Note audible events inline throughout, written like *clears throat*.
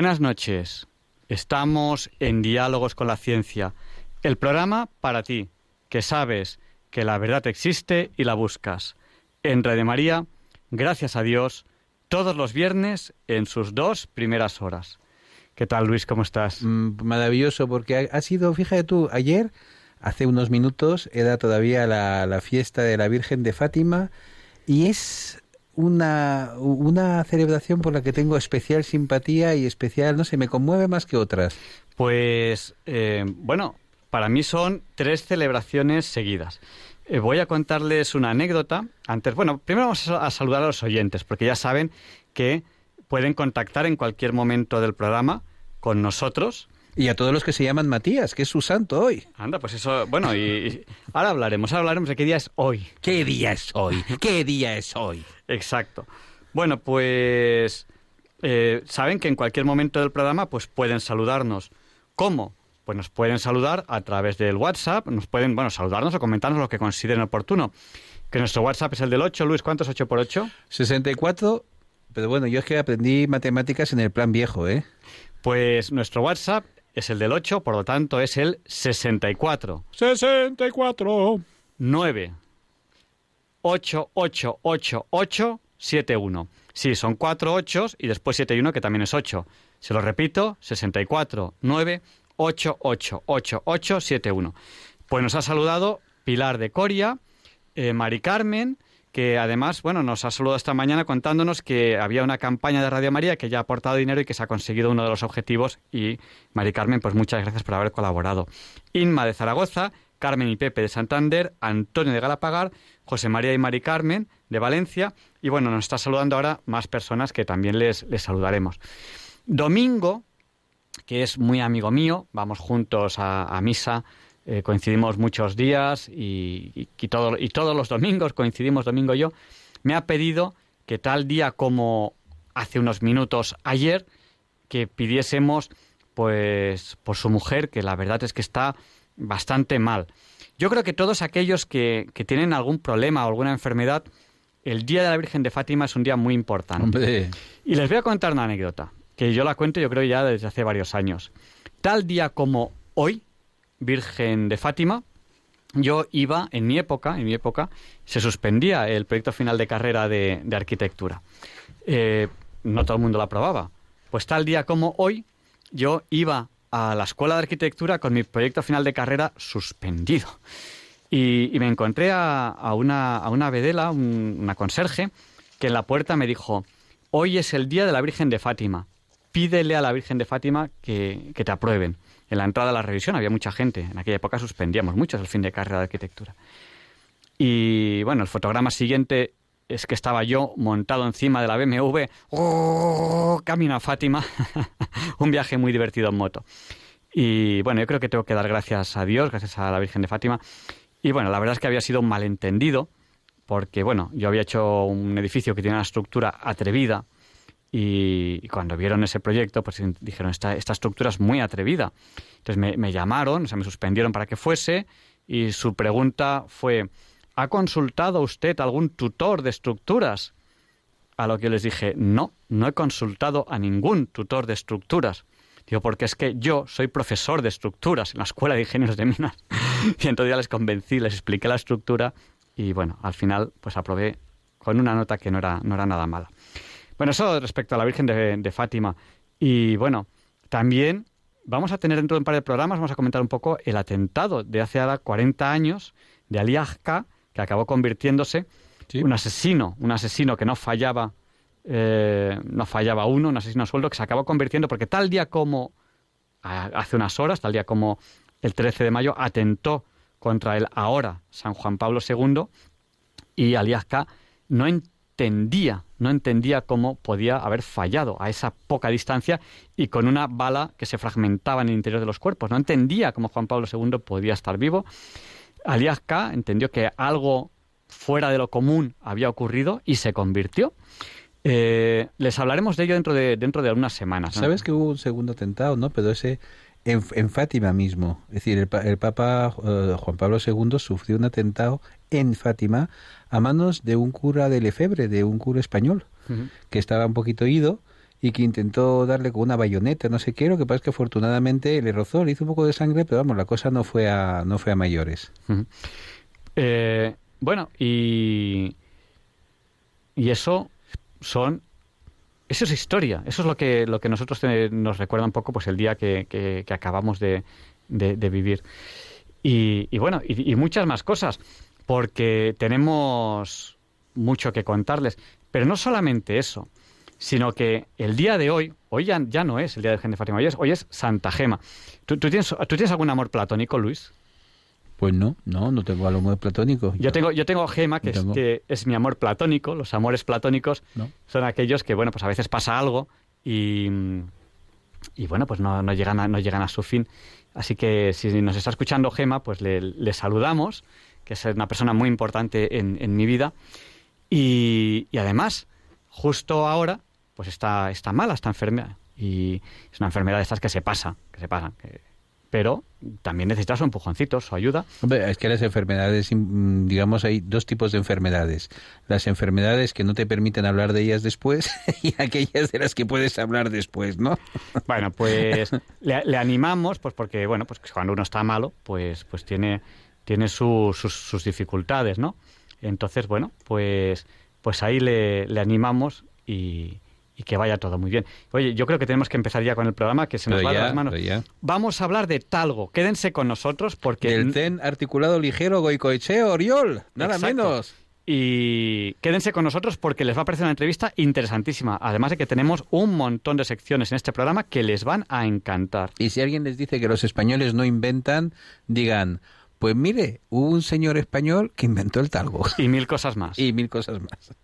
Buenas noches. Estamos en Diálogos con la Ciencia, el programa para ti, que sabes que la verdad existe y la buscas. En Radio María, gracias a Dios, todos los viernes en sus dos primeras horas. ¿Qué tal, Luis? ¿Cómo estás? Mm, maravilloso, porque ha, sido, fíjate tú, ayer, hace unos minutos, era todavía la, la fiesta de la Virgen de Fátima y es una, una celebración por la que tengo especial simpatía y especial, no sé, me conmueve más que otras. Pues, eh, bueno, para mí son tres celebraciones seguidas. Eh, voy a contarles una anécdota. Antes, bueno, primero vamos a saludar a los oyentes, porque ya saben que pueden contactar en cualquier momento del programa con nosotros y a todos los que se llaman Matías, que es su santo hoy. Anda, pues eso, bueno, y, ahora hablaremos, ahora hablaremos de qué día es hoy. ¿Qué día es hoy? ¿Qué día es hoy? Exacto. Bueno, pues eh, saben que en cualquier momento del programa pues pueden saludarnos. ¿Cómo? Pues nos pueden saludar a través del WhatsApp, nos pueden, bueno, saludarnos o comentarnos lo que consideren oportuno. Que nuestro WhatsApp es el del 8, Luis, ¿cuánto es 8 por 8? 64, pero bueno, yo es que aprendí matemáticas en el plan viejo, ¿eh? Pues nuestro WhatsApp es el del 8, por lo tanto es el 64. 64. 9. 8, 8, 8, 8, 7, 1. Sí, son 4 8 y después 7 y 1 que también es 8. Se lo repito, 64, 9, 8, 8, 8, 8, 7, 1. Pues nos ha saludado Pilar de Coria, eh, Mari Carmen, que además, bueno, nos ha saludado esta mañana contándonos que había una campaña de Radio María que ya ha aportado dinero y que se ha conseguido uno de los objetivos y Mari Carmen, pues muchas gracias por haber colaborado. Inma de Zaragoza, Carmen y Pepe de Santander, Antonio de Galapagar, José María y Mari Carmen de Valencia y bueno, nos está saludando ahora más personas que también les, les saludaremos. Domingo, que es muy amigo mío, vamos juntos a misa eh, coincidimos muchos días y, y, todos los domingos coincidimos domingo y yo, me ha pedido que tal día como hace unos minutos ayer, que pidiésemos pues por su mujer, que la verdad es que está bastante mal. Yo creo que todos aquellos que, que tienen algún problema o alguna enfermedad, el día de la Virgen de Fátima es un día muy importante. Y les voy a contar una anécdota, que yo la cuento yo creo ya desde hace varios años. Tal día como hoy, Virgen de Fátima, yo iba, en mi época, en mi época, se suspendía el proyecto final de carrera de, arquitectura. Eh, no todo el mundo la aprobaba. Pues tal día como hoy, yo iba a la escuela de arquitectura con mi proyecto final de carrera suspendido. Y, me encontré a, una, a una vedela, una conserje, que en la puerta me dijo, hoy es el día de la Virgen de Fátima, pídele a la Virgen de Fátima que te aprueben en la entrada a la revisión había mucha gente. En aquella época suspendíamos muchos el fin de carrera de arquitectura. Y bueno, el fotograma siguiente es que estaba yo montado encima de la BMW, ¡oh! camino a Fátima, *laughs* un viaje muy divertido en moto. Y bueno, yo creo que tengo que dar gracias a Dios, gracias a la Virgen de Fátima. Y bueno, la verdad es que había sido un malentendido, porque, bueno, yo había hecho un edificio que tiene una estructura atrevida y, cuando vieron ese proyecto, pues dijeron, esta, estructura es muy atrevida. Entonces me, me llamaron, o sea, me suspendieron para que fuese y su pregunta fue, ¿ha consultado usted algún tutor de estructuras? A lo que yo les dije, no, no he consultado a ningún tutor de estructuras. Digo, porque es que yo soy profesor de estructuras en la Escuela de Ingenieros de Minas. *laughs* y entonces ya les convencí, les expliqué la estructura y bueno, al final pues aprobé con una nota que no era, no era nada mala. Bueno, eso respecto a la Virgen de, Fátima. Y bueno, también vamos a tener dentro de un par de programas, vamos a comentar un poco el atentado de hace ahora 40 años de Ali que acabó convirtiéndose en un asesino, un asesino que no fallaba eh, no fallaba uno, un asesino a sueldo que se acabó convirtiendo, porque tal día como, hace unas horas, tal día como el 13 de mayo, atentó contra el ahora San Juan Pablo II y Aliasca no entendía, no entendía cómo podía haber fallado a esa poca distancia y con una bala que se fragmentaba en el interior de los cuerpos. No entendía cómo Juan Pablo II podía estar vivo. Aliasca entendió que algo fuera de lo común había ocurrido y se convirtió. Eh, les hablaremos de ello dentro de, dentro de algunas semanas. Sabes que hubo un segundo atentado, ¿no? Pero ese en, en Fátima mismo. Es decir, el, Papa eh, Juan Pablo II sufrió un atentado en Fátima a manos de un cura de Lefebre, de un cura español, que estaba un poquito ido y que intentó darle con una bayoneta, no sé qué, lo que pasa es que afortunadamente le rozó, le hizo un poco de sangre, pero vamos, la cosa no fue a, no fue a mayores. Eh, bueno, y, y eso son eso es historia, eso es lo que, lo que nosotros nos recuerda un poco pues el día que, que, acabamos de, de, vivir. Y, bueno, y, muchas más cosas, porque tenemos mucho que contarles. Pero no solamente eso, sino que el día de hoy, hoy ya, no es el día de Gente Fátima, hoy es, hoy es Santa Gema. ¿Tú, tú, tienes, ¿Tú tienes algún amor platónico, Luis? Pues no, no, no tengo amor platónico. Yo tengo, yo tengo Gema, que, es, que es mi amor platónico. Los amores platónicos son aquellos que, bueno, pues a veces pasa algo y, y bueno, pues no, no, llegan a, no llegan a su fin. Así que si nos está escuchando Gema, pues le, saludamos, que es una persona muy importante en, en mi vida. Y, y, además, justo ahora, pues está, está mala, está enferma. Y es una enfermedad de estas que se pasa, que se pasa. Que, pero también necesitas su empujoncito, su ayuda. Hombre, es que las enfermedades, digamos, hay dos tipos de enfermedades. Las enfermedades que no te permiten hablar de ellas después *laughs* y aquellas de las que puedes hablar después, ¿no? *laughs* Bueno, pues le, animamos, pues porque, bueno, pues cuando uno está malo, pues, pues tiene, tiene sus, sus dificultades, ¿no? Entonces, bueno, pues, pues ahí le, le animamos y, y que vaya todo muy bien. Oye, yo creo que tenemos que empezar ya con el programa, que se nos va de las manos. Vamos a hablar de talgo. Quédense con nosotros porque... El TEN articulado ligero goicoecheo Oriol, nada menos. Y quédense con nosotros porque les va a parecer una entrevista interesantísima. Además de que tenemos un montón de secciones en este programa que les van a encantar. Y si alguien les dice que los españoles no inventan, digan, pues mire, hubo un señor español que inventó el talgo. Y mil cosas más. *laughs* Y mil cosas más.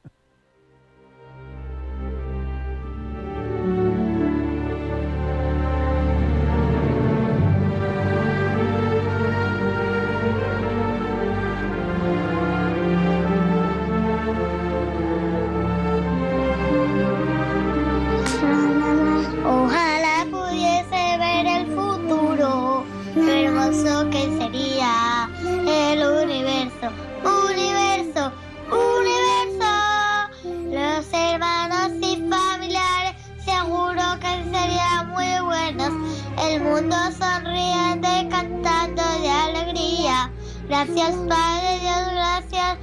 Gracias Padre Dios, gracias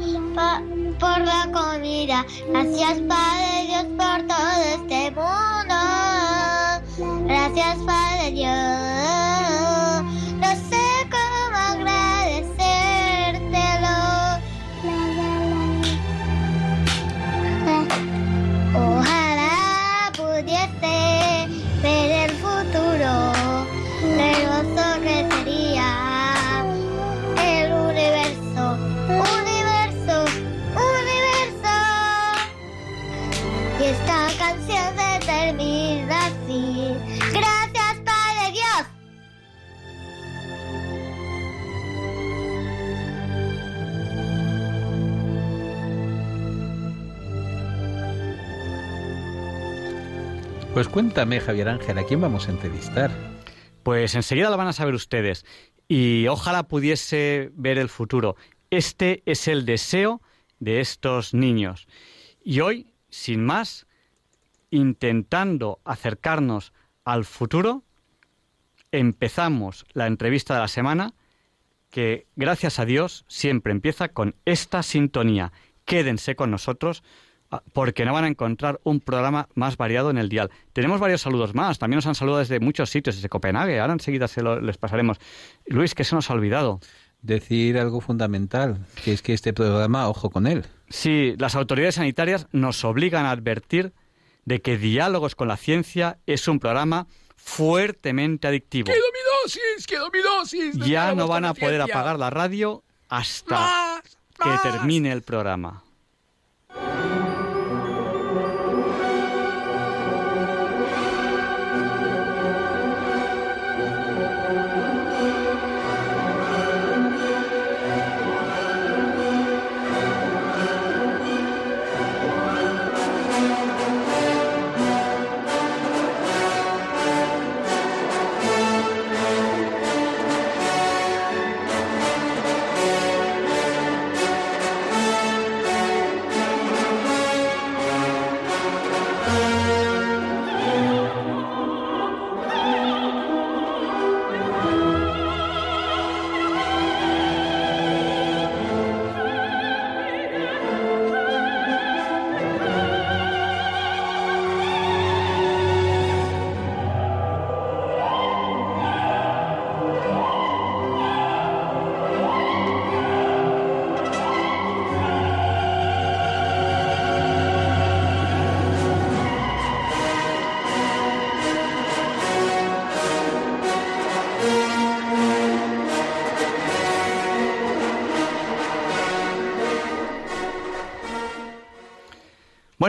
por la comida. Gracias Padre Dios por todo este mundo. Gracias Padre Dios. canción se termina así. Gracias, Padre Dios. Pues cuéntame, Javier Ángel, ¿a quién vamos a entrevistar? Pues enseguida lo van a saber ustedes. Y ojalá pudiese ver el futuro. Este es el deseo de estos niños. Y hoy, sin más, intentando acercarnos al futuro, empezamos la entrevista de la semana que, gracias a Dios, siempre empieza con esta sintonía. Quédense con nosotros Ah, porque no van a encontrar un programa más variado en el dial. Tenemos varios saludos más, también nos han saludado desde muchos sitios, desde Copenhague, ahora enseguida se lo, les pasaremos. Luis, ¿qué se nos ha olvidado? Decir algo fundamental, que es que este programa, ojo con él. Sí, las autoridades sanitarias nos obligan a advertir de que Diálogos con la Ciencia es un programa fuertemente adictivo. ¡Qué domidosis! Ya no van a poder apagar la radio hasta que termine el programa.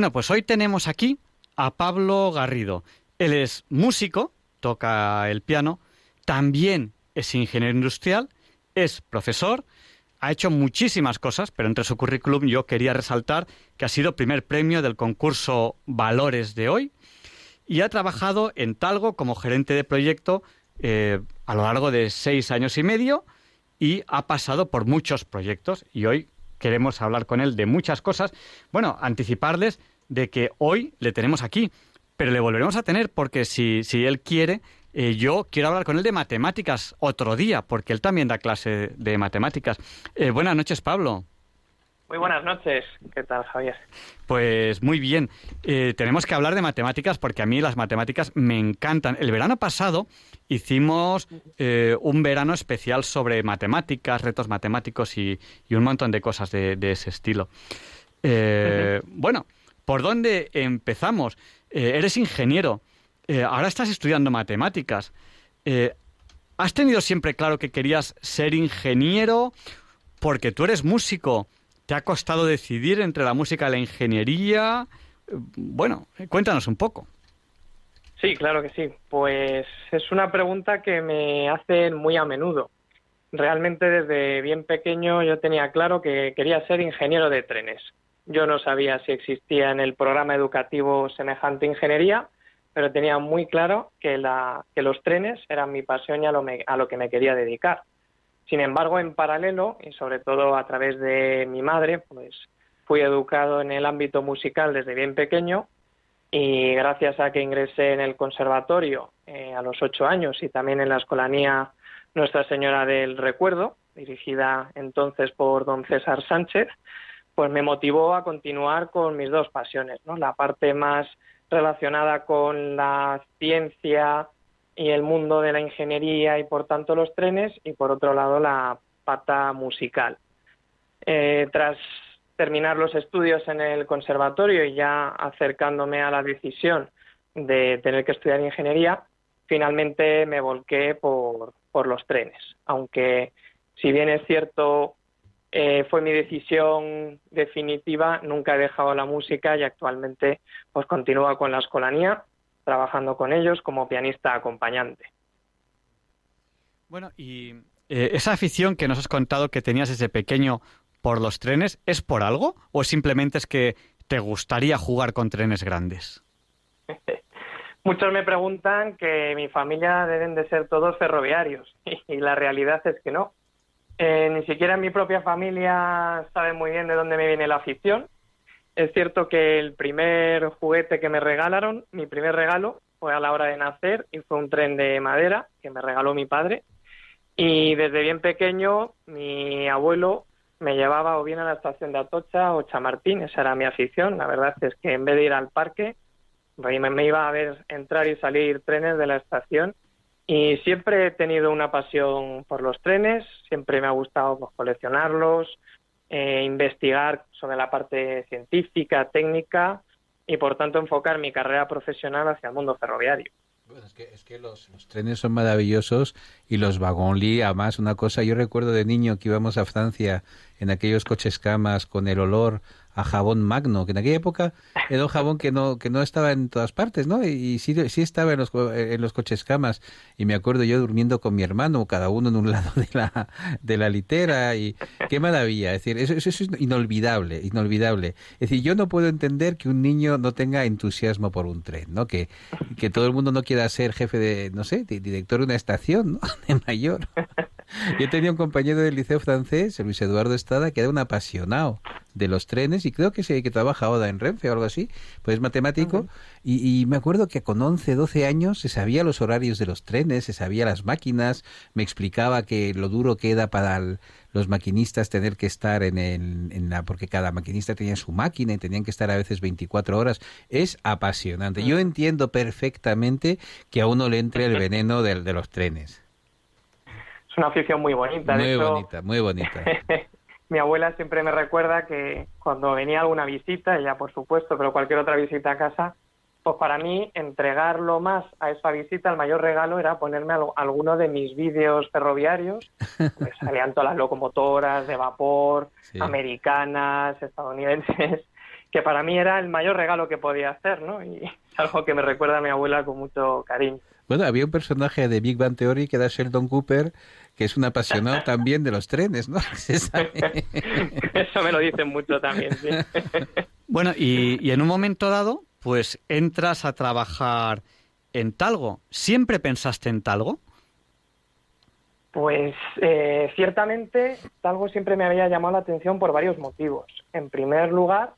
Bueno, pues hoy tenemos aquí a Pablo Garrido. Él es músico, toca el piano, también es ingeniero industrial, es profesor, ha hecho muchísimas cosas, pero entre su currículum yo quería resaltar que ha sido primer premio del concurso Valores de hoy y ha trabajado en Talgo como gerente de proyecto eh, a lo largo de seis años y medio y ha pasado por muchos proyectos y hoy queremos hablar con él de muchas cosas. Bueno, anticiparles de que hoy le tenemos aquí, pero le volveremos a tener porque si, si él quiere, eh, yo quiero hablar con él de matemáticas otro día, porque él también da clase de matemáticas. Eh, buenas noches, Pablo. Muy buenas noches. ¿Qué tal, Javier? Pues muy bien. Eh, tenemos que hablar de matemáticas porque a mí las matemáticas me encantan. El verano pasado hicimos un verano especial sobre matemáticas, retos matemáticos y, un montón de cosas de, ese estilo. Bueno, ¿por dónde empezamos? eres ingeniero. ahora estás estudiando matemáticas. ¿Has tenido siempre claro que querías ser ingeniero porque tú eres músico? ¿Te ha costado decidir entre la música y la ingeniería? Bueno, cuéntanos un poco. Sí, claro que sí. Pues es una pregunta que me hacen muy a menudo. Realmente desde bien pequeño yo tenía claro que quería ser ingeniero de trenes. Yo no sabía si existía en el programa educativo semejante ingeniería, pero tenía muy claro que, la, que los trenes eran mi pasión y a lo, a lo que me quería dedicar. Sin embargo, en paralelo, y sobre todo a través de mi madre, pues fui educado en el ámbito musical desde bien pequeño y gracias a que ingresé en el conservatorio eh, a los ocho años y también en la escolanía Nuestra Señora del Recuerdo, dirigida entonces por don César Sánchez, pues me motivó a continuar con mis dos pasiones, ¿no? La parte más relacionada con la ciencia y el mundo de la ingeniería y por tanto los trenes y por otro lado la pata musical. Eh, tras terminar los estudios en el conservatorio y ya acercándome a la decisión de tener que estudiar ingeniería, finalmente me volqué por, por los trenes. Aunque, si bien es cierto, eh, fue mi decisión definitiva, nunca he dejado la música y actualmente pues continúo con la escolanía trabajando con ellos como pianista acompañante. Bueno, y eh, esa afición que nos has contado que tenías desde pequeño por los trenes, ¿es por algo o simplemente es que te gustaría jugar con trenes grandes? *laughs* Muchos me preguntan que mi familia deben de ser todos ferroviarios *laughs* y la realidad es que no. Eh, ni siquiera mi propia familia sabe muy bien de dónde me viene la afición. Es cierto que el primer juguete que me regalaron, mi primer regalo, fue a la hora de nacer y fue un tren de madera que me regaló mi padre. Y desde bien pequeño mi abuelo me llevaba o bien a la estación de Atocha o Chamartín, esa era mi afición. La verdad es que en vez de ir al parque, me iba a ver entrar y salir trenes de la estación y siempre he tenido una pasión por los trenes, siempre me ha gustado pues, coleccionarlos, eh, investigar sobre la parte científica, técnica y por tanto enfocar mi carrera profesional hacia el mundo ferroviario. Bueno, es que, es que los, trenes son maravillosos y los Wagonly, además, una cosa, yo recuerdo de niño que íbamos a Francia en aquellos coches camas con el olor a jabón magno, que en aquella época era un jabón que no, que no estaba en todas partes, ¿no? Y, sí, sí estaba en los, en los coches camas. Y me acuerdo yo durmiendo con mi hermano, cada uno en un *laughs* lado de la, de la litera. Y qué maravilla. Es decir, eso, eso es inolvidable, inolvidable. Es decir, yo no puedo entender que un niño no tenga entusiasmo por un tren, ¿no? Que, que todo el mundo no quiera ser jefe de, no sé, director de una estación, ¿no? *laughs* De mayor. *laughs* Yo tenía un compañero del liceo francés, Luis Eduardo Estrada, que era un apasionado de los trenes y creo que, se, que trabaja ahora en Renfe o algo así, pues es matemático. y, me acuerdo que con 11, 12 años se sabía los horarios de los trenes, se sabía las máquinas, me explicaba que lo duro que era para los maquinistas tener que estar en, el, en la... porque cada maquinista tenía su máquina y tenían que estar a veces 24 horas. Es apasionante. Yo entiendo perfectamente que a uno le entre el veneno de, de los trenes. Es una afición muy bonita. Muy bonita, muy bonita. *laughs* mi abuela siempre me recuerda que cuando venía alguna visita, ella por supuesto, pero cualquier otra visita a casa, pues para mí entregarlo más a esa visita, el mayor regalo era ponerme alguno de mis vídeos ferroviarios, *laughs* pues salían todas las locomotoras de vapor, americanas, estadounidenses, *laughs* que para mí era el mayor regalo que podía hacer, ¿no? Y algo que me recuerda a mi abuela con mucho cariño. Bueno, había un personaje de Big Bang Theory que era Sheldon Cooper, que es un apasionado *laughs* también de los trenes, ¿no? *laughs* Eso me lo dicen mucho también, sí. *laughs* Bueno, y, en un momento dado, pues entras a trabajar en Talgo. ¿Siempre pensaste en Talgo? Pues eh, ciertamente Talgo siempre me había llamado la atención por varios motivos. En primer lugar,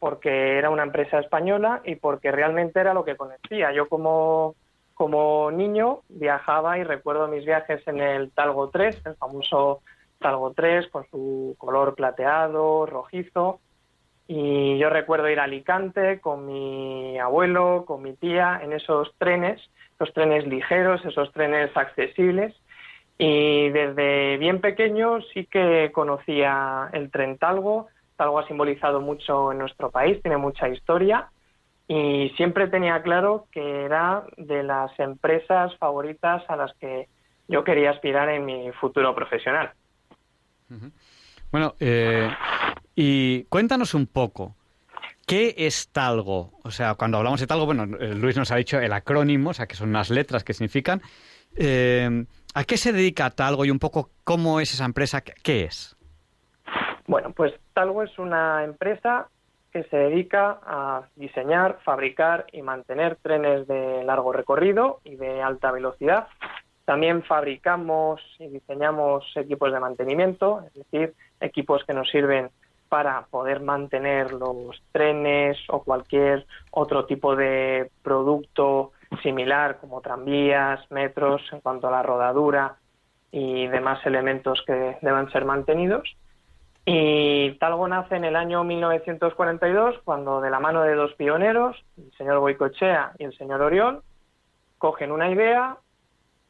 porque era una empresa española y porque realmente era lo que conocía. Yo como como niño viajaba y recuerdo mis viajes en el Talgo 3, el famoso Talgo 3 con su color plateado, rojizo. Y yo recuerdo ir a Alicante con mi abuelo, con mi tía, en esos trenes, esos trenes ligeros, esos trenes accesibles. Y desde bien pequeño sí que conocía el tren Talgo. Talgo ha simbolizado mucho en nuestro país, tiene mucha historia y siempre tenía claro que era de las empresas favoritas a las que yo quería aspirar en mi futuro profesional. Bueno, eh, y cuéntanos un poco, ¿qué es Talgo? O sea, cuando hablamos de Talgo, bueno, eh, Luis nos ha dicho el acrónimo, o sea, que son unas letras que significan. Eh, ¿A qué se dedica Talgo y un poco cómo es esa empresa? ¿Qué es? Bueno, pues Talgo es una empresa que se dedica a diseñar, fabricar y mantener trenes de largo recorrido y de alta velocidad. También fabricamos y diseñamos equipos de mantenimiento, es decir, equipos que nos sirven para poder mantener los trenes o cualquier otro tipo de producto similar como tranvías, metros en cuanto a la rodadura y demás elementos que deban ser mantenidos. Y Talgo nace en el año 1942, cuando de la mano de dos pioneros, el señor Boicochea y el señor Orión, cogen una idea,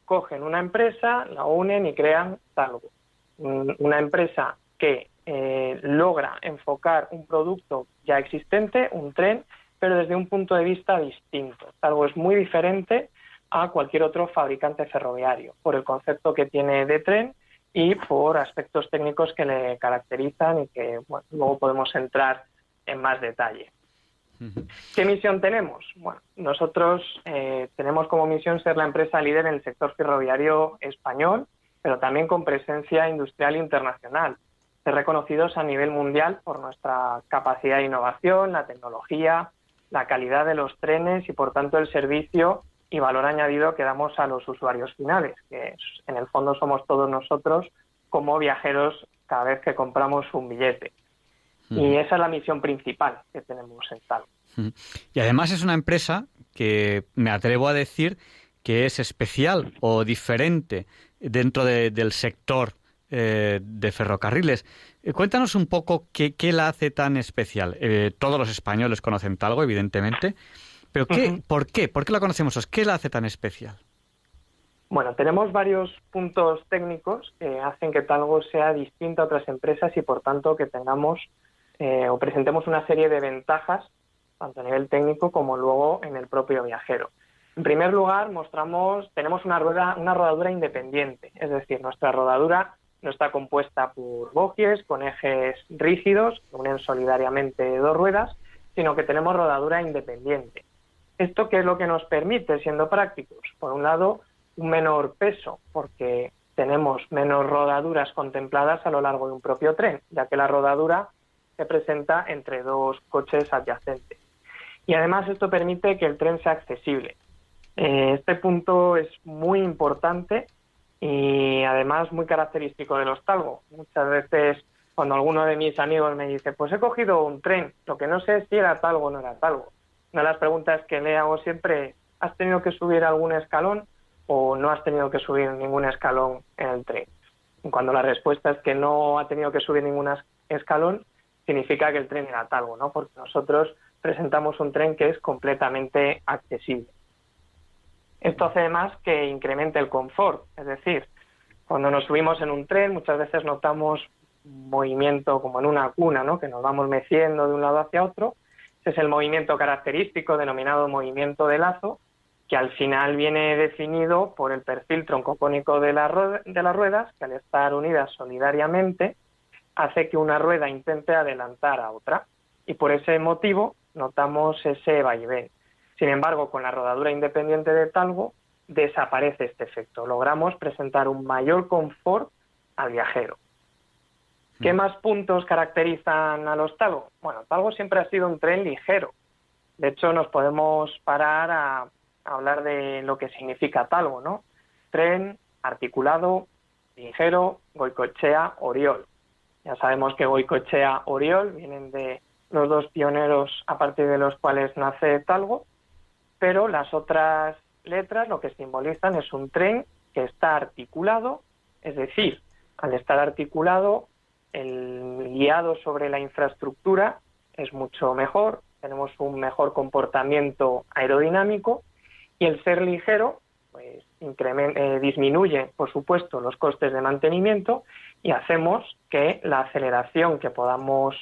cogen una empresa, la unen y crean Talgo. Una empresa que eh, logra enfocar un producto ya existente, un tren, pero desde un punto de vista distinto. Talgo es muy diferente a cualquier otro fabricante ferroviario, por el concepto que tiene de tren y por aspectos técnicos que le caracterizan y que luego podemos entrar en más detalle. ¿Qué misión tenemos? Bueno, nosotros eh, tenemos como misión ser la empresa líder en el sector ferroviario español, pero también con presencia industrial internacional. Ser reconocidos a nivel mundial por nuestra capacidad de innovación, la tecnología, la calidad de los trenes y, por tanto, el servicio y valor añadido que damos a los usuarios finales, que en el fondo somos todos nosotros como viajeros cada vez que compramos un billete. Y esa es la misión principal que tenemos en Talgo. Y además es una empresa que me atrevo a decir que es especial o diferente dentro del sector eh, de ferrocarriles. Eh, cuéntanos un poco qué, la hace tan especial. Eh, todos los españoles conocen Talgo, evidentemente, pero ¿qué, ¿por qué? ¿Por qué la conocemos? ¿Qué la hace tan especial? Bueno, tenemos varios puntos técnicos que hacen que Talgo sea distinta a otras empresas y, por tanto, que tengamos o presentemos una serie de ventajas, tanto a nivel técnico como luego en el propio viajero. En primer lugar, mostramos, tenemos una rueda, una rodadura independiente, es decir, nuestra rodadura no está compuesta por bogies con ejes rígidos que unen solidariamente dos ruedas, sino que tenemos rodadura independiente. ¿Esto qué es lo que nos permite, siendo prácticos? Por un lado, un menor peso, porque tenemos menos rodaduras contempladas a lo largo de un propio tren, ya que la rodadura se presenta entre dos coches adyacentes. Y además esto permite que el tren sea accesible. Eh, este punto es muy importante y además muy característico de los talgo. Muchas veces cuando alguno de mis amigos me dice, pues he cogido un tren, lo que no sé es si era talgo o no era talgo. Una de las preguntas que le hago siempre, ¿has tenido que subir algún escalón o no has tenido que subir ningún escalón en el tren? cuando la respuesta es que no ha tenido que subir ningún escalón, significa que el tren era talgo, ¿no? Porque nosotros presentamos un tren que es completamente accesible. Esto hace además que incremente el confort, es decir, cuando nos subimos en un tren muchas veces notamos movimiento como en una cuna, ¿no? que nos vamos meciendo de un lado hacia otro. Ese es el movimiento característico denominado movimiento de lazo, que al final viene definido por el perfil troncocónico de, la de las ruedas, que al estar unidas solidariamente hace que una rueda intente adelantar a otra. Y por ese motivo notamos ese vaivén. Sin embargo, con la rodadura independiente de talgo desaparece este efecto. Logramos presentar un mayor confort al viajero. ¿Qué mm. más puntos caracterizan a los talgo? Bueno, talgo siempre ha sido un tren ligero. De hecho, nos podemos parar a, hablar de lo que significa talgo, ¿no? Tren articulado, ligero, Goicochea, Oriol. Ya sabemos que Goicochea, Oriol vienen de los dos pioneros a partir de los cuales nace talgo pero las otras letras lo que simbolizan es un tren que está articulado, es decir, al estar articulado, el guiado sobre la infraestructura es mucho mejor, tenemos un mejor comportamiento aerodinámico y el ser ligero pues eh, disminuye, por supuesto, los costes de mantenimiento y hacemos que la aceleración que podamos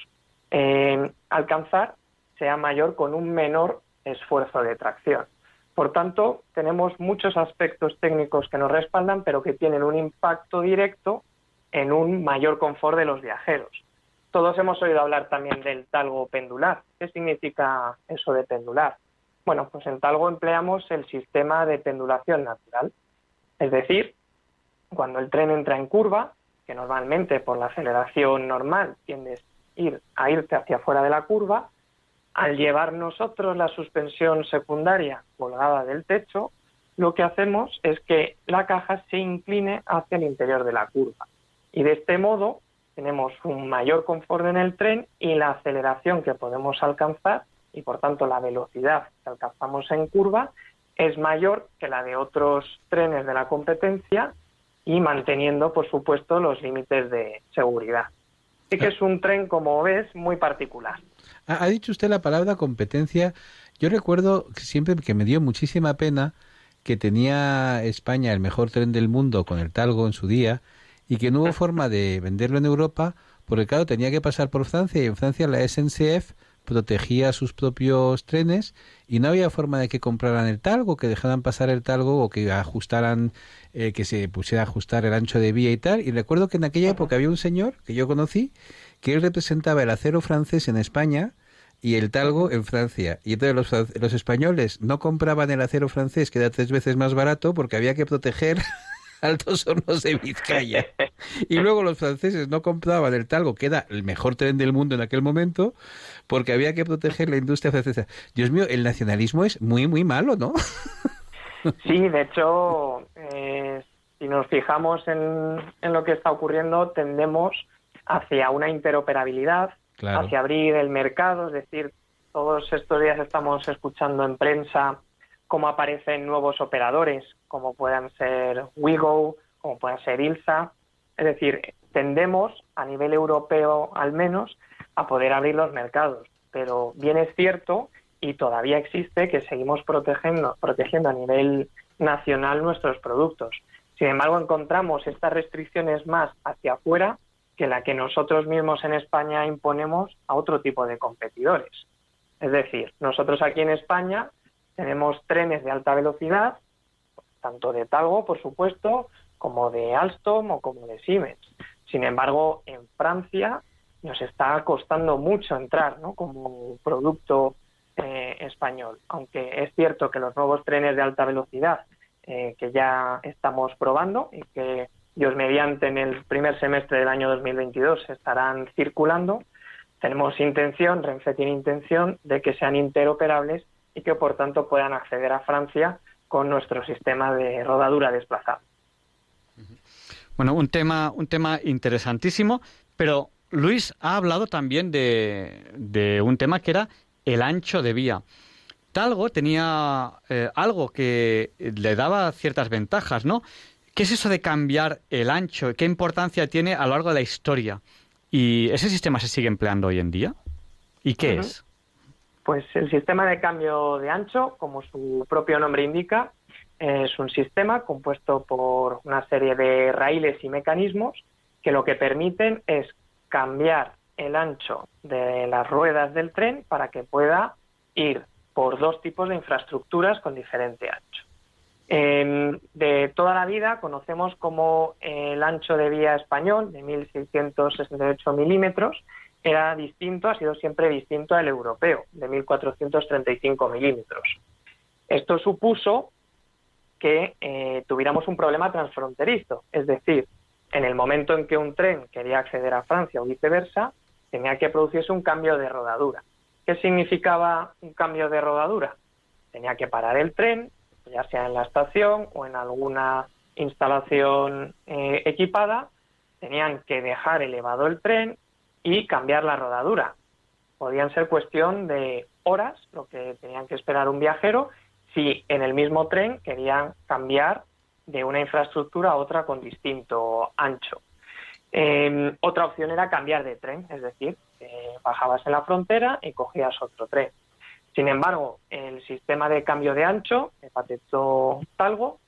eh, alcanzar sea mayor con un menor esfuerzo de tracción. Por tanto, tenemos muchos aspectos técnicos que nos respaldan, pero que tienen un impacto directo en un mayor confort de los viajeros. Todos hemos oído hablar también del talgo pendular. ¿Qué significa eso de pendular? Bueno, pues en talgo empleamos el sistema de pendulación natural. Es decir, cuando el tren entra en curva, que normalmente por la aceleración normal tiendes ir, a irte hacia fuera de la curva, al llevar nosotros la suspensión secundaria colgada del techo, lo que hacemos es que la caja se incline hacia el interior de la curva. Y de este modo tenemos un mayor confort en el tren y la aceleración que podemos alcanzar y por tanto la velocidad que alcanzamos en curva es mayor que la de otros trenes de la competencia y manteniendo, por supuesto, los límites de seguridad. Así que es un tren, como ves, muy particular. Ha, dicho usted la palabra competencia. Yo recuerdo siempre que me dio muchísima pena que tenía España el mejor tren del mundo con el Talgo en su día y que no hubo *laughs* forma de venderlo en Europa porque claro tenía que pasar por Francia y en Francia la SNCF protegía sus propios trenes y no había forma de que compraran el talgo, que dejaran pasar el talgo o que ajustaran, eh, que se pusiera a ajustar el ancho de vía y tal. Y recuerdo que en aquella época había un señor que yo conocí que él representaba el acero francés en España y el talgo en Francia. Y entonces los, los españoles no compraban el acero francés, que era tres veces más barato, porque había que proteger Altos Hornos de Vizcaya. Y luego los franceses no compraban el talgo, que era el mejor tren del mundo en aquel momento, porque había que proteger la industria francesa. Dios mío, el nacionalismo es muy, muy malo, ¿no? Sí, de hecho, eh, si nos fijamos en, en, lo que está ocurriendo, tendemos hacia una interoperabilidad, hacia abrir el mercado, es decir, todos estos días estamos escuchando en prensa cómo aparecen nuevos operadores, como puedan ser Wigo, como puedan ser ILSA. Es decir, tendemos, a nivel europeo al menos, a poder abrir los mercados. Pero bien es cierto, y todavía existe, que seguimos protegiendo, protegiendo a nivel nacional nuestros productos. Sin embargo, encontramos estas restricciones más hacia afuera que la que nosotros mismos en España imponemos a otro tipo de competidores. Es decir, nosotros aquí en España tenemos trenes de alta velocidad, tanto de Talgo, por supuesto, como de Alstom o como de Siemens. Sin embargo, en Francia nos está costando mucho entrar ¿no? como producto eh, español, aunque es cierto que los nuevos trenes de alta velocidad eh, que ya estamos probando y que Dios mediante en el primer semestre del año 2022 estarán circulando, tenemos intención, Renfe tiene intención de que sean interoperables y que por tanto puedan acceder a Francia con nuestro sistema de rodadura desplazada. Bueno, un tema, un tema interesantísimo, pero Luis ha hablado también de, un tema que era el ancho de vía. Talgo tenía eh, algo que le daba ciertas ventajas, ¿no? ¿Qué es eso de cambiar el ancho? ¿Qué importancia tiene a lo largo de la historia? ¿Y ese sistema se sigue empleando hoy en día? ¿Y qué es? Pues el sistema de cambio de ancho, como su propio nombre indica, es un sistema compuesto por una serie de raíles y mecanismos que lo que permiten es cambiar el ancho de las ruedas del tren para que pueda ir por dos tipos de infraestructuras con diferente ancho. de toda la vida conocemos como el ancho de vía español de 1.668 milímetros era distinto, ha sido siempre distinto al europeo, de 1.435 milímetros. Esto supuso que eh, tuviéramos un problema transfronterizo, es decir, en el momento en que un tren quería acceder a Francia o viceversa, tenía que producirse un cambio de rodadura. ¿Qué significaba un cambio de rodadura? Tenía que parar el tren, ya sea en la estación o en alguna instalación eh, equipada, tenían que dejar elevado el tren, y cambiar la rodadura. Podían ser cuestión de horas, lo que tenían que esperar un viajero, si en el mismo tren querían cambiar de una infraestructura a otra con distinto ancho. Em, otra opción era cambiar de tren, es decir, bajabas en la frontera y cogías otro tren. Sin embargo, el sistema de cambio de ancho que patentó Talgo,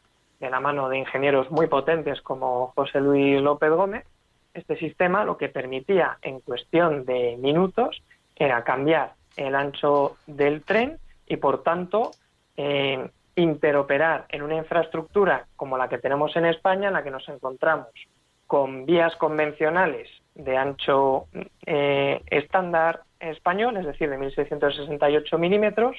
de la mano de ingenieros muy potentes como José Luis López Gómez, este sistema lo que permitía en cuestión de minutos era cambiar el ancho del tren y, por tanto, eh, interoperar en una infraestructura como la que tenemos en España, en la que nos encontramos con vías convencionales de ancho eh, estándar español, es decir, de 1.668 milímetros,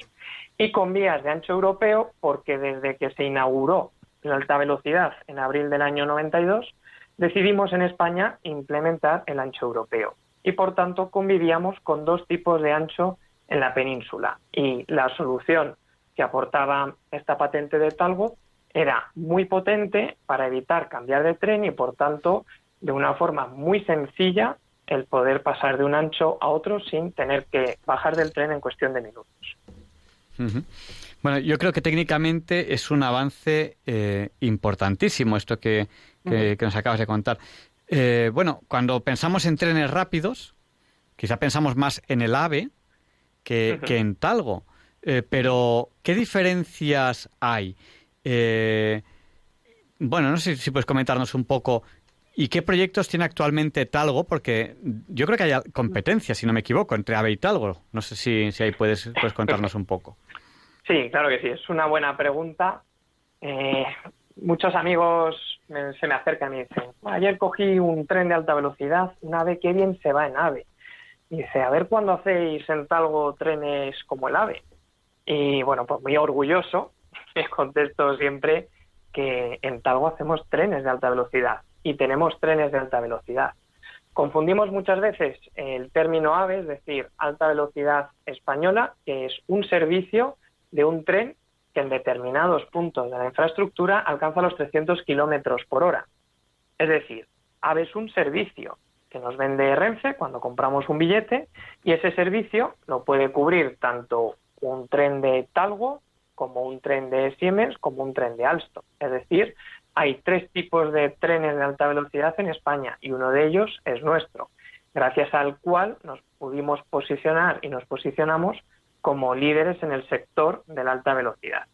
y con vías de ancho europeo, porque desde que se inauguró la alta velocidad en abril del año 92, decidimos en España implementar el ancho europeo y por tanto convivíamos con dos tipos de ancho en la península y la solución que aportaba esta patente de Talgo era muy potente para evitar cambiar de tren y por tanto de una forma muy sencilla el poder pasar de un ancho a otro sin tener que bajar del tren en cuestión de minutos. Bueno, yo creo que técnicamente es un avance eh, importantísimo esto que, que, nos acabas de contar. Eh, bueno, cuando pensamos en trenes rápidos, quizá pensamos más en el AVE que, en Talgo. Eh, pero, ¿qué diferencias hay? Eh, bueno, no sé si puedes comentarnos un poco ¿Y qué proyectos tiene actualmente Talgo? Porque yo creo que hay competencia, si no me equivoco, entre AVE y Talgo. No sé si, si ahí puedes, puedes contarnos un poco. Sí, claro que sí. Es una buena pregunta. Eh, muchos amigos se me acercan y dicen, ayer cogí un tren de alta velocidad, un AVE, qué bien se va en AVE. Y dice, a ver cuándo hacéis en Talgo trenes como el AVE. Y bueno, pues muy orgulloso, *laughs* les contesto siempre que en Talgo hacemos trenes de alta velocidad y tenemos trenes de alta velocidad. Confundimos muchas veces el término AVE, es decir, alta velocidad española, que es un servicio de un tren que en determinados puntos de la infraestructura alcanza los 300 kilómetros por hora. Es decir, AVE es un servicio que nos vende Renfe cuando compramos un billete y ese servicio lo puede cubrir tanto un tren de Talgo como un tren de Siemens como un tren de Alstom. Es decir, hay tres tipos de trenes de alta velocidad en España y uno de ellos es nuestro, gracias al cual nos pudimos posicionar y nos posicionamos como líderes en el sector de la alta velocidad.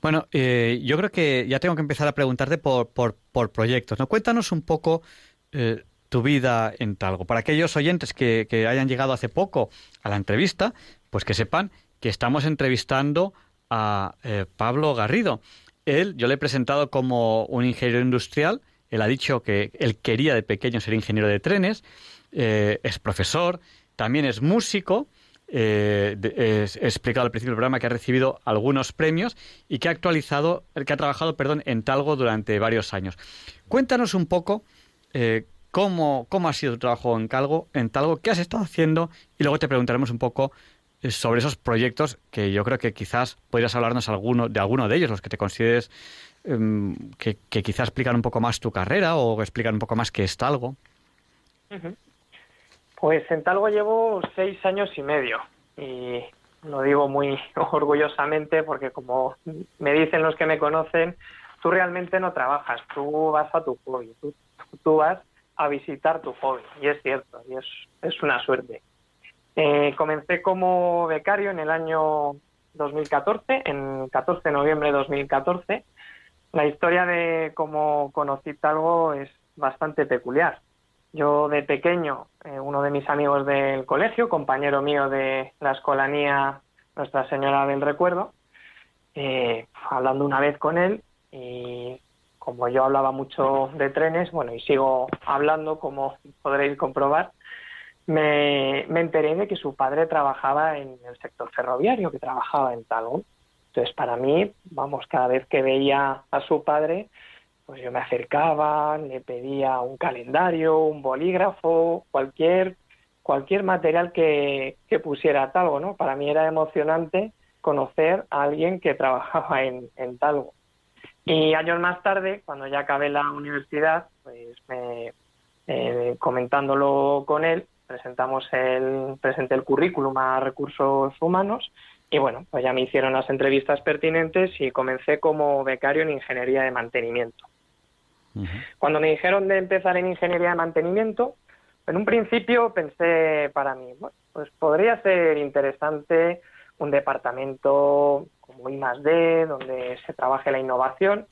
Bueno, eh, yo creo que ya tengo que empezar a preguntarte por, por, proyectos. ¿no? Cuéntanos un poco eh, tu vida en Talgo. Para aquellos oyentes que, que, hayan llegado hace poco a la entrevista, pues que sepan que estamos entrevistando a eh, Pablo Garrido. Él, yo le he presentado como un ingeniero industrial. Él ha dicho que él quería de pequeño ser ingeniero de trenes. es profesor, también es músico eh, he explicado al principio del programa que ha recibido algunos premios y que ha actualizado, que ha trabajado, perdón, en Talgo durante varios años. Cuéntanos un poco eh, cómo, cómo ha sido tu trabajo en, Calgo, en Talgo, qué has estado haciendo y luego te preguntaremos un poco eh, sobre esos proyectos que yo creo que quizás podrías hablarnos alguno, de alguno de ellos, los que te consideres em, que, quizás explican un poco más tu carrera o explican un poco más qué es Talgo. Pues en Talgo llevo seis años y medio y lo digo muy *laughs* orgullosamente porque como me dicen los que me conocen, tú realmente no trabajas, tú vas a tu hobby, tú, vas a visitar tu hobby y es cierto y es, es una suerte. Eh, comencé como becario en el año 2014, en 14 de noviembre de 2014. La historia de cómo conocí Talgo es bastante peculiar. Yo de pequeño, eh, uno de mis amigos del colegio, compañero mío de la escolanía Nuestra Señora del Recuerdo, eh, hablando una vez con él y como yo hablaba mucho de trenes, bueno, y sigo hablando, como podréis comprobar, me, me enteré de que su padre trabajaba en el sector ferroviario, que trabajaba en Talgo. Entonces, para mí, vamos, cada vez que veía a su padre, pues yo me acercaba, le pedía un calendario, un bolígrafo, cualquier cualquier material que, que pusiera Talgo, ¿no? Para mí era emocionante conocer a alguien que trabajaba en, en Talgo. Y años más tarde, cuando ya acabé la universidad, pues me, comentándolo con él, presentamos el, presenté el currículum a recursos humanos y bueno, pues ya me hicieron las entrevistas pertinentes y comencé como becario en ingeniería de mantenimiento. Cuando me dijeron de empezar en ingeniería de mantenimiento, en un principio pensé para mí, pues podría ser interesante un departamento como I D, donde se trabaje la innovación.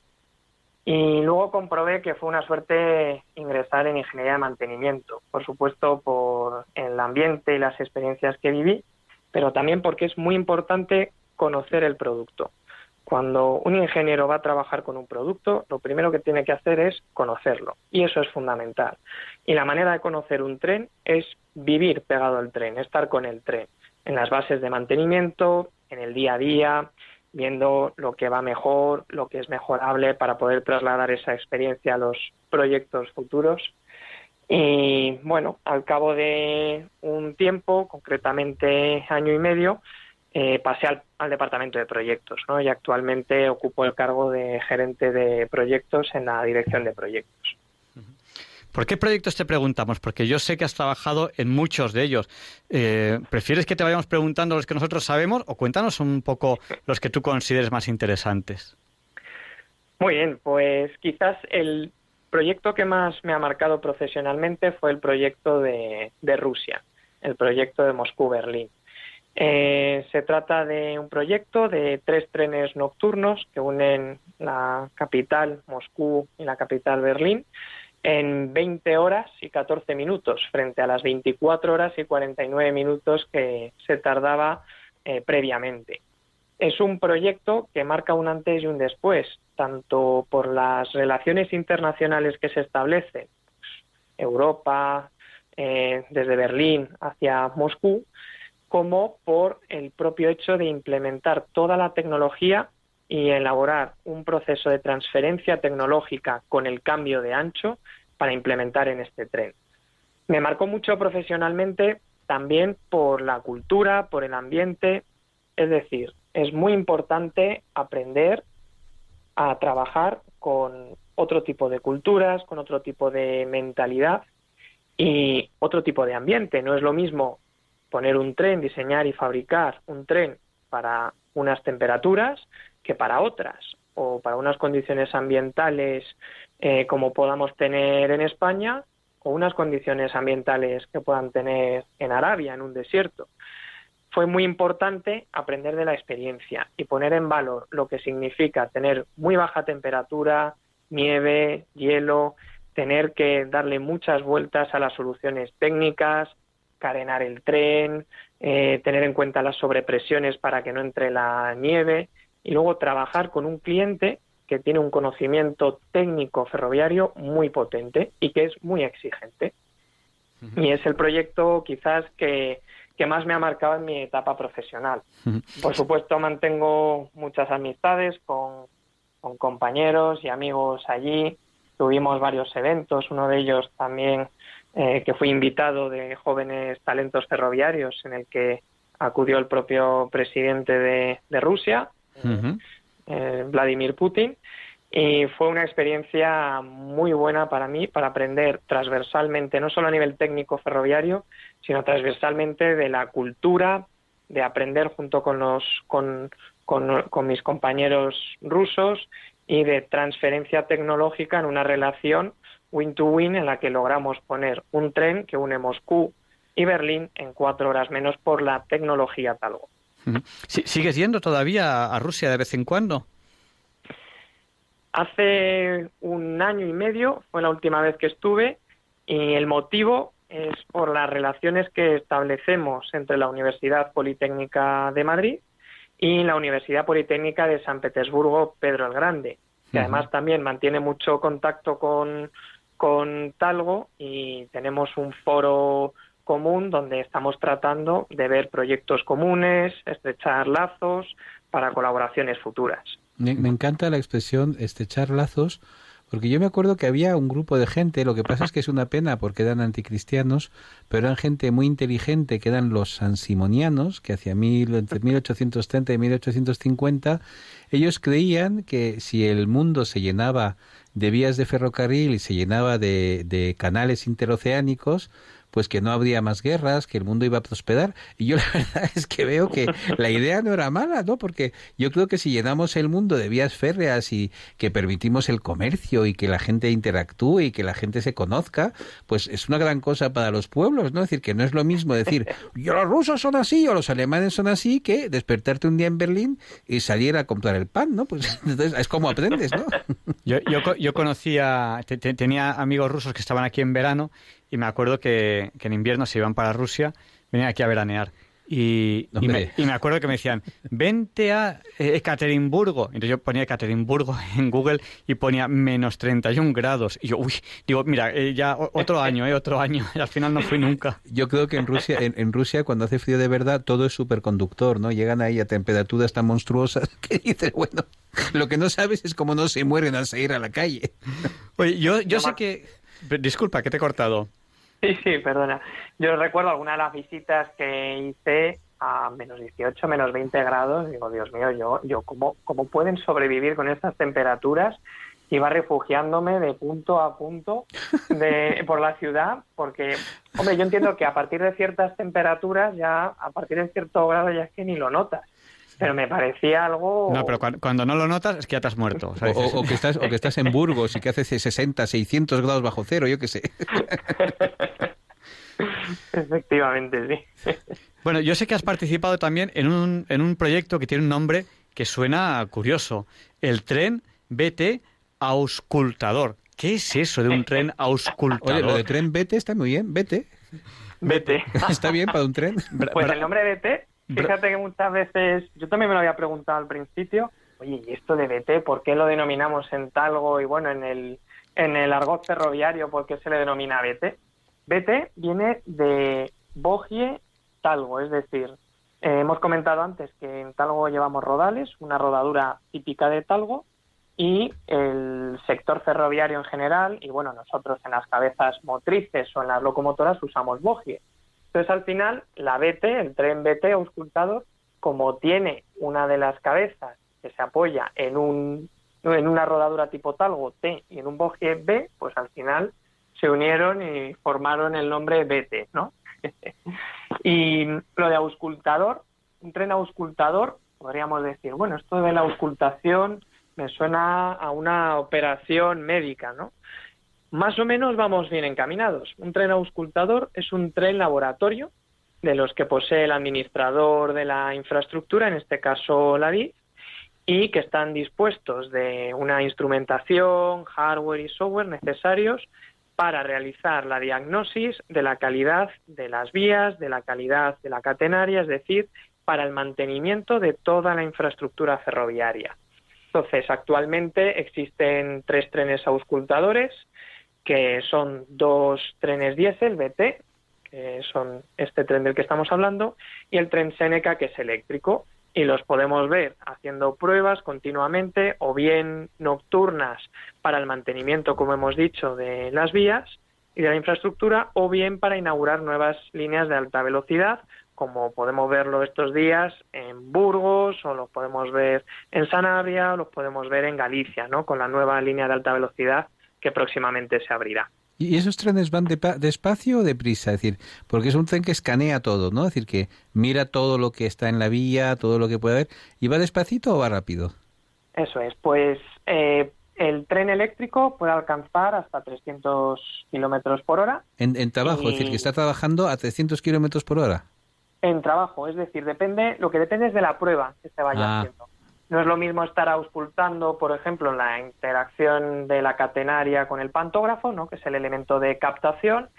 Y luego comprobé que fue una suerte ingresar en ingeniería de mantenimiento, por supuesto por el ambiente y las experiencias que viví, pero también porque es muy importante conocer el producto. Cuando un ingeniero va a trabajar con un producto, lo primero que tiene que hacer es conocerlo. Y eso es fundamental. Y la manera de conocer un tren es vivir pegado al tren, estar con el tren, en las bases de mantenimiento, en el día a día, viendo lo que va mejor, lo que es mejorable para poder trasladar esa experiencia a los proyectos futuros. Y bueno, al cabo de un tiempo, concretamente año y medio, eh, pasé al, departamento de proyectos ¿no? y actualmente ocupo el cargo de gerente de proyectos en la dirección de proyectos. ¿Por qué proyectos te preguntamos? Porque yo sé que has trabajado en muchos de ellos. Eh, ¿Prefieres que te vayamos preguntando los que nosotros sabemos o cuéntanos un poco los que tú consideres más interesantes? Muy bien, pues quizás el proyecto que más me ha marcado profesionalmente fue el proyecto de Rusia, el proyecto de Moscú-Berlín. Eh, se trata de un proyecto de tres trenes nocturnos que unen la capital Moscú y la capital Berlín en 20 horas y 14 minutos frente a las 24 horas y 49 minutos que se tardaba eh, previamente. Es un proyecto que marca un antes y un después, tanto por las relaciones internacionales que se establecen, Europa, eh, desde Berlín hacia Moscú, como por el propio hecho de implementar toda la tecnología y elaborar un proceso de transferencia tecnológica con el cambio de ancho para implementar en este tren. Me marcó mucho profesionalmente también por la cultura, por el ambiente, es decir, es muy importante aprender a trabajar con otro tipo de culturas, con otro tipo de mentalidad y otro tipo de ambiente. No es lo mismo poner un tren, diseñar y fabricar un tren para unas temperaturas que para otras o para unas condiciones ambientales eh, como podamos tener en España o unas condiciones ambientales que puedan tener en Arabia, en un desierto. Fue muy importante aprender de la experiencia y poner en valor lo que significa tener muy baja temperatura, nieve, hielo, tener que darle muchas vueltas a las soluciones técnicas, carenar el tren, eh, tener en cuenta las sobrepresiones para que no entre la nieve y luego trabajar con un cliente que tiene un conocimiento técnico ferroviario muy potente y que es muy exigente. Y es el proyecto quizás que, que, más me ha marcado en mi etapa profesional. Por supuesto, mantengo muchas amistades con, con compañeros y amigos allí. Tuvimos varios eventos, uno de ellos también eh, que fui invitado de jóvenes talentos ferroviarios en el que acudió el propio presidente de, de Rusia eh, Vladimir Putin, y fue una experiencia muy buena para mí para aprender transversalmente, no solo a nivel técnico ferroviario, sino transversalmente de la cultura, de aprender junto con, los, con, con, mis compañeros rusos y de transferencia tecnológica en una relación win-to-win en la que logramos poner un tren que une Moscú y Berlín en cuatro horas menos por la tecnología Talgo. ¿Sigues yendo todavía a Rusia de vez en cuando? Hace un año y medio fue la última vez que estuve y el motivo es por las relaciones que establecemos entre la Universidad Politécnica de Madrid y la Universidad Politécnica de San Petersburgo Pedro el Grande, que además también mantiene mucho contacto con, con Talgo y tenemos un foro común donde estamos tratando de ver proyectos comunes, estrechar lazos para colaboraciones futuras. Me, encanta la expresión estrechar lazos, porque yo me acuerdo que había un grupo de gente, lo que pasa es que es una pena porque eran anticristianos, pero eran gente muy inteligente, que eran los sansimonianos, que hacia mil, entre *laughs* 1830 y 1850, ellos creían que si el mundo se llenaba de vías de ferrocarril y se llenaba de, de canales interoceánicos, pues que no habría más guerras, que el mundo iba a prosperar. Y yo *laughs* la verdad es que veo que la idea no era mala, ¿no? Porque yo creo que si llenamos el mundo de vías férreas y que permitimos el comercio y que la gente interactúe y que la gente se conozca, pues es una gran cosa para los pueblos, ¿no? Es decir, que no es lo mismo decir, yo los rusos son así o los alemanes son así, que despertarte un día en Berlín y salir a comprar el pan, ¿no? Pues *laughs* entonces es como aprendes, ¿no? *laughs* Yo, yo, yo conocía, tenía amigos rusos que estaban aquí en verano y me acuerdo que, en invierno se iban para Rusia, venían aquí a veranear. Y, y, me, acuerdo que me decían, vente a eh, Ekaterimburgo. Entonces yo ponía Ekaterimburgo *laughs* en Google y ponía menos 31 grados. Y yo, uy, digo, mira, eh, ya otro año, eh, otro año. *laughs* Y al final no fui nunca. Yo creo que en Rusia, en, Rusia cuando hace frío de verdad, todo es superconductor, ¿no? Llegan ahí a temperaturas tan monstruosas *laughs* que dices, bueno, lo que no sabes es cómo no se mueren al salir a la calle. Oye, yo, yo sé que... Disculpa, que te he cortado. Sí, sí, perdona. Yo recuerdo algunas de las visitas que hice a menos 18, menos 20 grados. Digo, Dios mío, yo, yo ¿cómo, cómo pueden sobrevivir con estas temperaturas? Iba refugiándome de punto a punto de, *laughs* por la ciudad, porque, hombre, yo entiendo que a partir de ciertas temperaturas, ya a partir de cierto grado, ya es que ni lo notas pero me parecía algo... No, pero cuando, no lo notas es que ya te has muerto. O, que estás, o que estás en *laughs* Burgos y que hace 60, 600 grados bajo cero, yo qué sé. *laughs* Efectivamente, sí. *laughs* Bueno, yo sé que has participado también en un, en un proyecto que tiene un nombre que suena curioso. El tren BT Auscultador. ¿Qué es eso de un tren *laughs* auscultador? Oye, lo de tren BT está muy bien. BT. BT. *laughs* ¿Está bien para un tren? Pues el nombre BT Fíjate que muchas veces, yo también me lo había preguntado al principio, oye, ¿y esto de BT, por qué lo denominamos en talgo? Y bueno, en el, en el argot ferroviario, ¿por qué se le denomina BT? BT viene de Bogie Talgo, es decir, Eh, hemos comentado antes que en Talgo llevamos rodales, una rodadura típica de Talgo y el sector ferroviario en general, y bueno, nosotros en las cabezas motrices o en las locomotoras usamos bogie. Entonces, al final, la BT, el tren BT auscultador, como tiene una de las cabezas que se apoya en, un, en una rodadura tipo talgo T y en un bogie B, pues al final se unieron y formaron el nombre BT, ¿no? *laughs* y lo de auscultador, un tren auscultador, podríamos decir, bueno, esto de la auscultación me suena a una operación médica, ¿no? Más o menos vamos bien encaminados. Un tren auscultador es un tren laboratorio de los que posee el administrador de la infraestructura, en este caso la DIF, y que están dispuestos de una instrumentación, hardware y software necesarios para realizar la diagnosis de la calidad de las vías, de la calidad de la catenaria, es decir, para el mantenimiento de toda la infraestructura ferroviaria. Entonces, actualmente existen tres trenes auscultadores, que son dos trenes diésel, BT, que son este tren del que estamos hablando, y el tren Seneca, que es eléctrico. Y los podemos ver haciendo pruebas continuamente, o bien nocturnas para el mantenimiento, como hemos dicho, de las vías y de la infraestructura, o bien para inaugurar nuevas líneas de alta velocidad, como podemos verlo estos días en Burgos, o los podemos ver en Sanabria, o los podemos ver en Galicia, ¿no? con la nueva línea de alta velocidad que próximamente se abrirá. ¿Y esos trenes van despacio o deprisa? Es decir, porque es un tren que escanea todo, ¿no? Es decir, que mira todo lo que está en la vía, todo lo que puede haber. ¿Y va despacito o va rápido? Eso es, pues eh, el tren eléctrico puede alcanzar hasta 300 kilómetros por hora. En, trabajo, es decir, que está trabajando a 300 kilómetros por hora. En trabajo, es decir, depende, lo que depende es de la prueba que se vaya ah. haciendo. No es lo mismo estar auscultando, por ejemplo, la interacción de la catenaria con el pantógrafo, ¿no? que es el elemento de captación,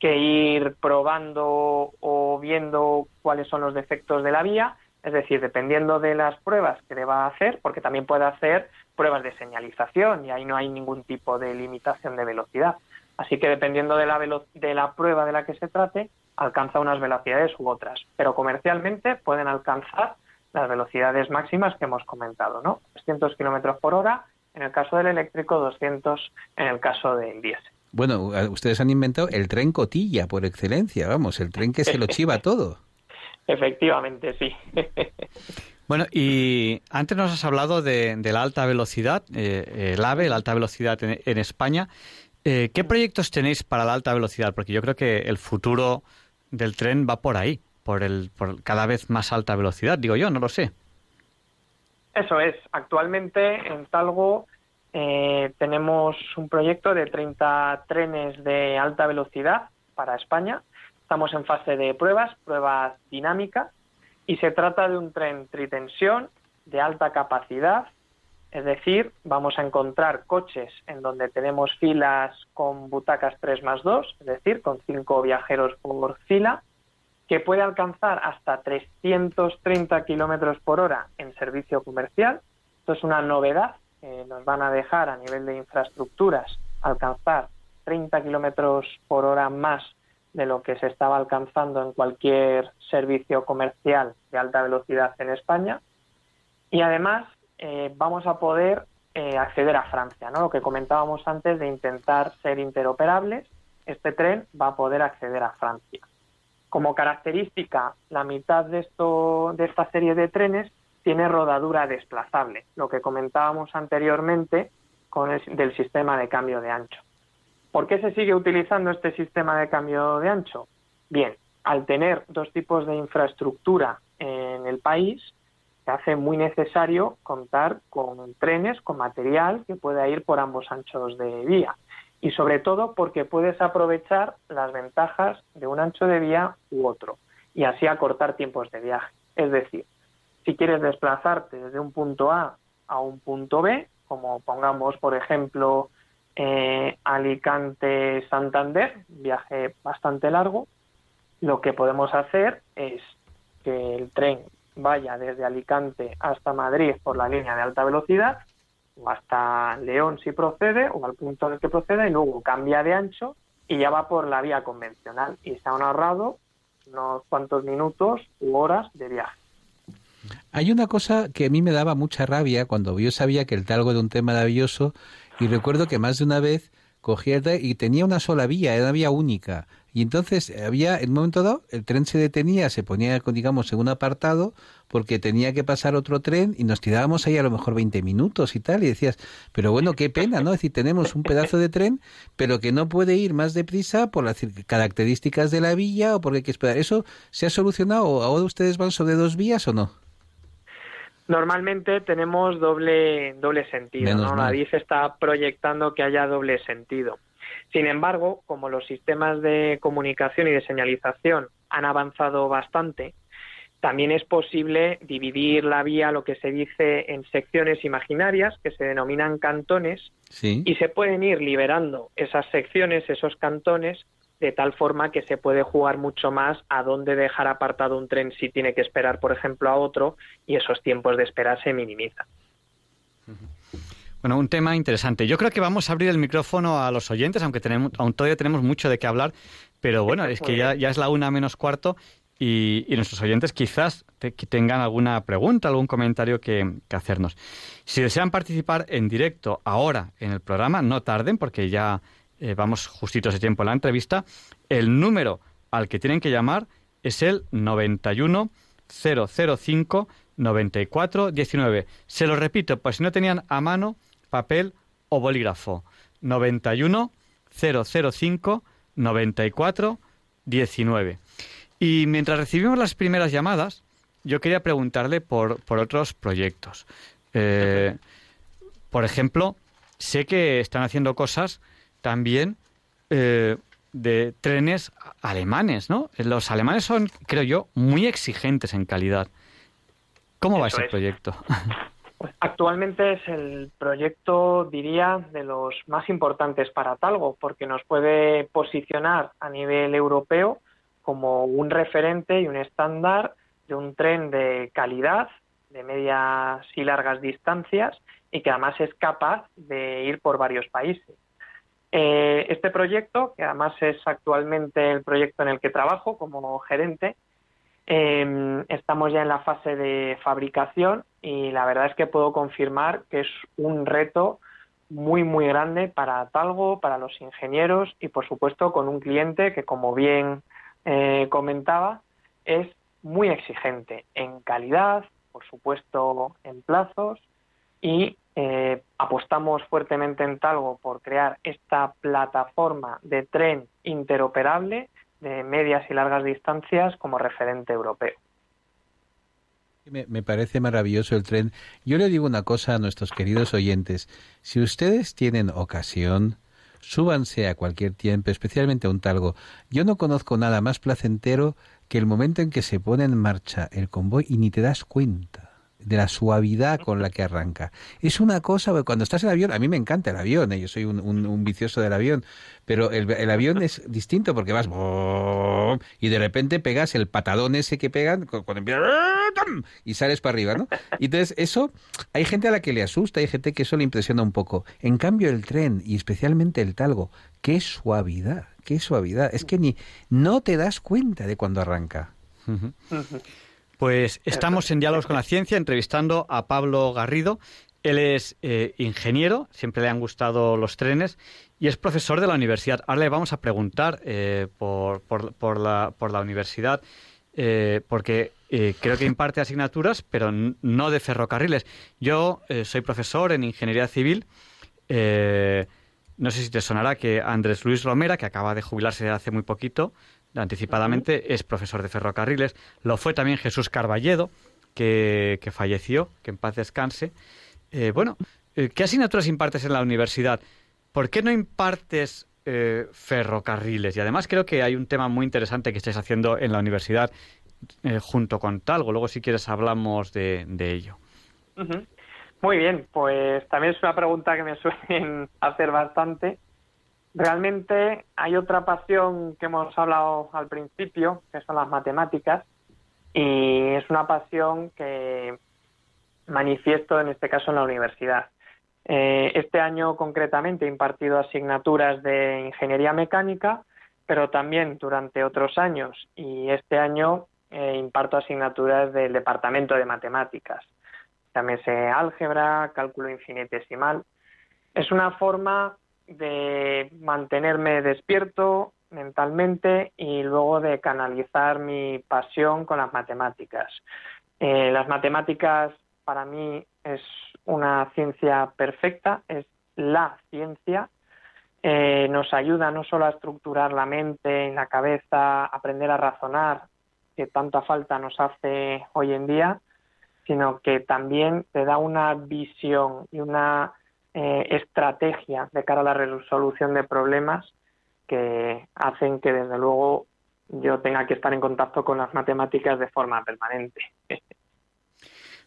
que ir probando o viendo cuáles son los defectos de la vía. Es decir, dependiendo de las pruebas que deba hacer, porque también puede hacer pruebas de señalización y ahí no hay ningún tipo de limitación de velocidad. Así que dependiendo de la, de la prueba de la que se trate, alcanza unas velocidades u otras. Pero comercialmente pueden alcanzar las velocidades máximas que hemos comentado, ¿no? 300 kilómetros por hora en el caso del eléctrico, 200 en el caso del diésel. Bueno, ustedes han inventado el tren cotilla por excelencia, vamos, el tren que se lo chiva todo. *laughs* Efectivamente, sí. *laughs* Bueno, y antes nos has hablado de, la alta velocidad, eh, el AVE, la alta velocidad en, España. Eh, ¿Qué proyectos tenéis para la alta velocidad? Porque yo creo que el futuro del tren va por ahí por, el, por cada vez más alta velocidad, digo yo, no lo sé. Eso es. Actualmente en Talgo eh, tenemos un proyecto de 30 trenes de alta velocidad para España. Estamos en fase de pruebas, pruebas dinámicas, y se trata de un tren tritensión de alta capacidad, es decir, vamos a encontrar coches en donde tenemos filas con butacas 3 más 2, es decir, con 5 viajeros por fila, que puede alcanzar hasta 330 kilómetros por hora en servicio comercial. Esto es una novedad que nos van a dejar a nivel de infraestructuras alcanzar 30 kilómetros por hora más de lo que se estaba alcanzando en cualquier servicio comercial de alta velocidad en España. Y además eh, vamos a poder eh, acceder a Francia, ¿no? Lo que comentábamos antes de intentar ser interoperables, este tren va a poder acceder a Francia. Como característica, la mitad de, esta serie de trenes tiene rodadura desplazable, lo que comentábamos anteriormente con el, del sistema de cambio de ancho. ¿Por qué se sigue utilizando este sistema de cambio de ancho? Bien, al tener dos tipos de infraestructura en el país, se hace muy necesario contar con trenes, con material que pueda ir por ambos anchos de vía y sobre todo porque puedes aprovechar las ventajas de un ancho de vía u otro y así acortar tiempos de viaje. Es decir, si quieres desplazarte desde un punto A a un punto B, como pongamos por ejemplo eh, Alicante-Santander, viaje bastante largo, lo que podemos hacer es que el tren vaya desde Alicante hasta Madrid por la línea de alta velocidad o hasta León si procede, o al punto en el que proceda, y luego cambia de ancho y ya va por la vía convencional. Y se han ahorrado unos cuantos minutos u horas de viaje. Hay una cosa que a mí me daba mucha rabia cuando yo sabía que el talgo era un tema maravilloso y recuerdo que más de una vez cogía el y tenía una sola vía, era una vía única. Y entonces había, en un momento dado, el tren se detenía, se ponía, digamos, en un apartado, porque tenía que pasar otro tren y nos tirábamos ahí a lo mejor 20 minutos y tal. Y decías, pero bueno, qué pena, ¿no? Es decir, tenemos un pedazo de tren, pero que no puede ir más deprisa por las características de la vía o porque hay que esperar. ¿Eso se ha solucionado? ¿Ahora ustedes van sobre dos vías o no? Normalmente tenemos doble, doble sentido, ¿no? La DIF está proyectando que haya doble sentido. Sin embargo, como los sistemas de comunicación y de señalización han avanzado bastante, también es posible dividir la vía, lo que se dice, en secciones imaginarias, que se denominan cantones, y se pueden ir liberando esas secciones, esos cantones, de tal forma que se puede jugar mucho más a dónde dejar apartado un tren si tiene que esperar, por ejemplo, a otro, y esos tiempos de espera se minimizan. Bueno, un tema interesante. Yo creo que vamos a abrir el micrófono a los oyentes, aunque tenemos, aún todavía tenemos mucho de qué hablar, pero bueno, es que ya, ya es la una menos cuarto y, nuestros oyentes quizás tengan alguna pregunta, algún comentario que, que, hacernos. Si desean participar en directo ahora en el programa, no tarden porque ya eh, vamos justitos de tiempo en la entrevista, el número al que tienen que llamar es el 91 005 94 19. Se lo repito, pues si no tenían a mano papel o bolígrafo. 91 005 94 19. Y mientras recibimos las primeras llamadas, yo quería preguntarle por, por otros proyectos. Eh, por ejemplo, sé que están haciendo cosas también eh, de trenes alemanes, ¿no? Los alemanes son, creo yo, muy exigentes en calidad. ¿Cómo va ese proyecto? *laughs* Pues actualmente es el proyecto, diría, de los más importantes para Talgo, porque nos puede posicionar a nivel europeo como un referente y un estándar de un tren de calidad, de medias y largas distancias, y que además es capaz de ir por varios países. Eh, este proyecto, que además es actualmente el proyecto en el que trabajo como gerente, em, estamos ya en la fase de fabricación y la verdad es que puedo confirmar que es un reto muy, muy grande para Talgo, para los ingenieros y, por supuesto, con un cliente que, como bien eh, comentaba, es muy exigente en calidad, por supuesto, en plazos y eh, apostamos fuertemente en Talgo por crear esta plataforma de tren interoperable de medias y largas distancias como referente europeo. Me, parece maravilloso el tren. Yo le digo una cosa a nuestros queridos oyentes. Si ustedes tienen ocasión, súbanse a cualquier tiempo, especialmente a un talgo. Yo no conozco nada más placentero que el momento en que se pone en marcha el convoy y ni te das cuenta de la suavidad con la que arranca. Es una cosa, cuando estás en el avión, a mí me encanta el avión, ¿eh? yo soy un, vicioso del avión, pero el, avión es distinto porque vas y de repente pegas el patadón ese que pegan cuando empieza y sales para arriba, ¿no? Y entonces eso, hay gente a la que le asusta, hay gente que eso le impresiona un poco. En cambio el tren, y especialmente el talgo, qué suavidad, qué suavidad. Es que ni no te das cuenta de cuando arranca. Pues estamos en Diálogos con la Ciencia entrevistando a Pablo Garrido. Él es eh, ingeniero, siempre le han gustado los trenes y es profesor de la universidad. Ahora le vamos a preguntar eh, por, por, la, por, la, universidad, eh, porque creo que imparte asignaturas, pero no de ferrocarriles. Yo soy profesor en ingeniería civil. no sé si te sonará que Andrés Luis Romera, que acaba de jubilarse hace muy poquito, anticipadamente, es profesor de ferrocarriles. Lo fue también Jesús Carballedo, que, falleció, que en paz descanse. Eh, bueno, eh, ¿qué asignaturas impartes en la universidad? ¿Por qué no impartes eh, ferrocarriles? Y además creo que hay un tema muy interesante que estáis haciendo en la universidad junto con Talgo. Luego, si quieres, hablamos de, ello. Muy bien, pues también es una pregunta que me *laughs* suelen hacer bastante Realmente hay otra pasión que hemos hablado al principio, que son las matemáticas, y es una pasión que manifiesto en este caso en la universidad. Eh, este año concretamente he impartido asignaturas de ingeniería mecánica pero también durante otros años y este año eh, imparto asignaturas del Departamento de Matemáticas. También sé álgebra, cálculo infinitesimal. Es una forma de mantenerme despierto mentalmente y luego de canalizar mi pasión con las matemáticas. Eh, las matemáticas para mí es una ciencia perfecta, es la ciencia. Eh, nos ayuda no solo a estructurar la mente, en la cabeza, aprender a razonar, que tanta falta nos hace hoy en día, sino que también te da una visión y una eh, estrategia de cara a la resolución de problemas que hacen que desde luego yo tenga que estar en contacto con las matemáticas de forma permanente.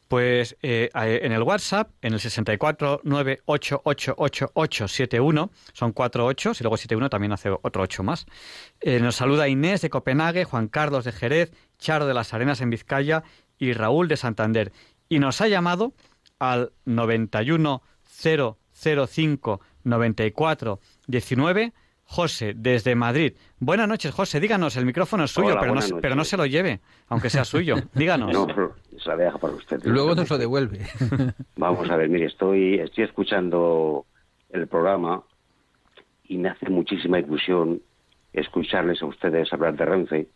Pues eh, en el WhatsApp, en el 649888871, son cuatro ocho, y luego 71 también hace otro ocho más. Eh, nos saluda Inés de Copenhague, Juan Carlos de Jerez, Charo de las Arenas en Vizcaya y Raúl de Santander. Y nos ha llamado al 91005 94 19 José, desde Madrid. Buenas noches, José. Díganos, el micrófono es suyo, pero, no, pero, no, se lo lleve, aunque sea suyo. *laughs* Díganos. No, se la deja para usted. Luego nos lo devuelve. *laughs* Vamos a ver, mire, estoy, estoy escuchando el programa y me hace muchísima ilusión escucharles a ustedes hablar de Renfe,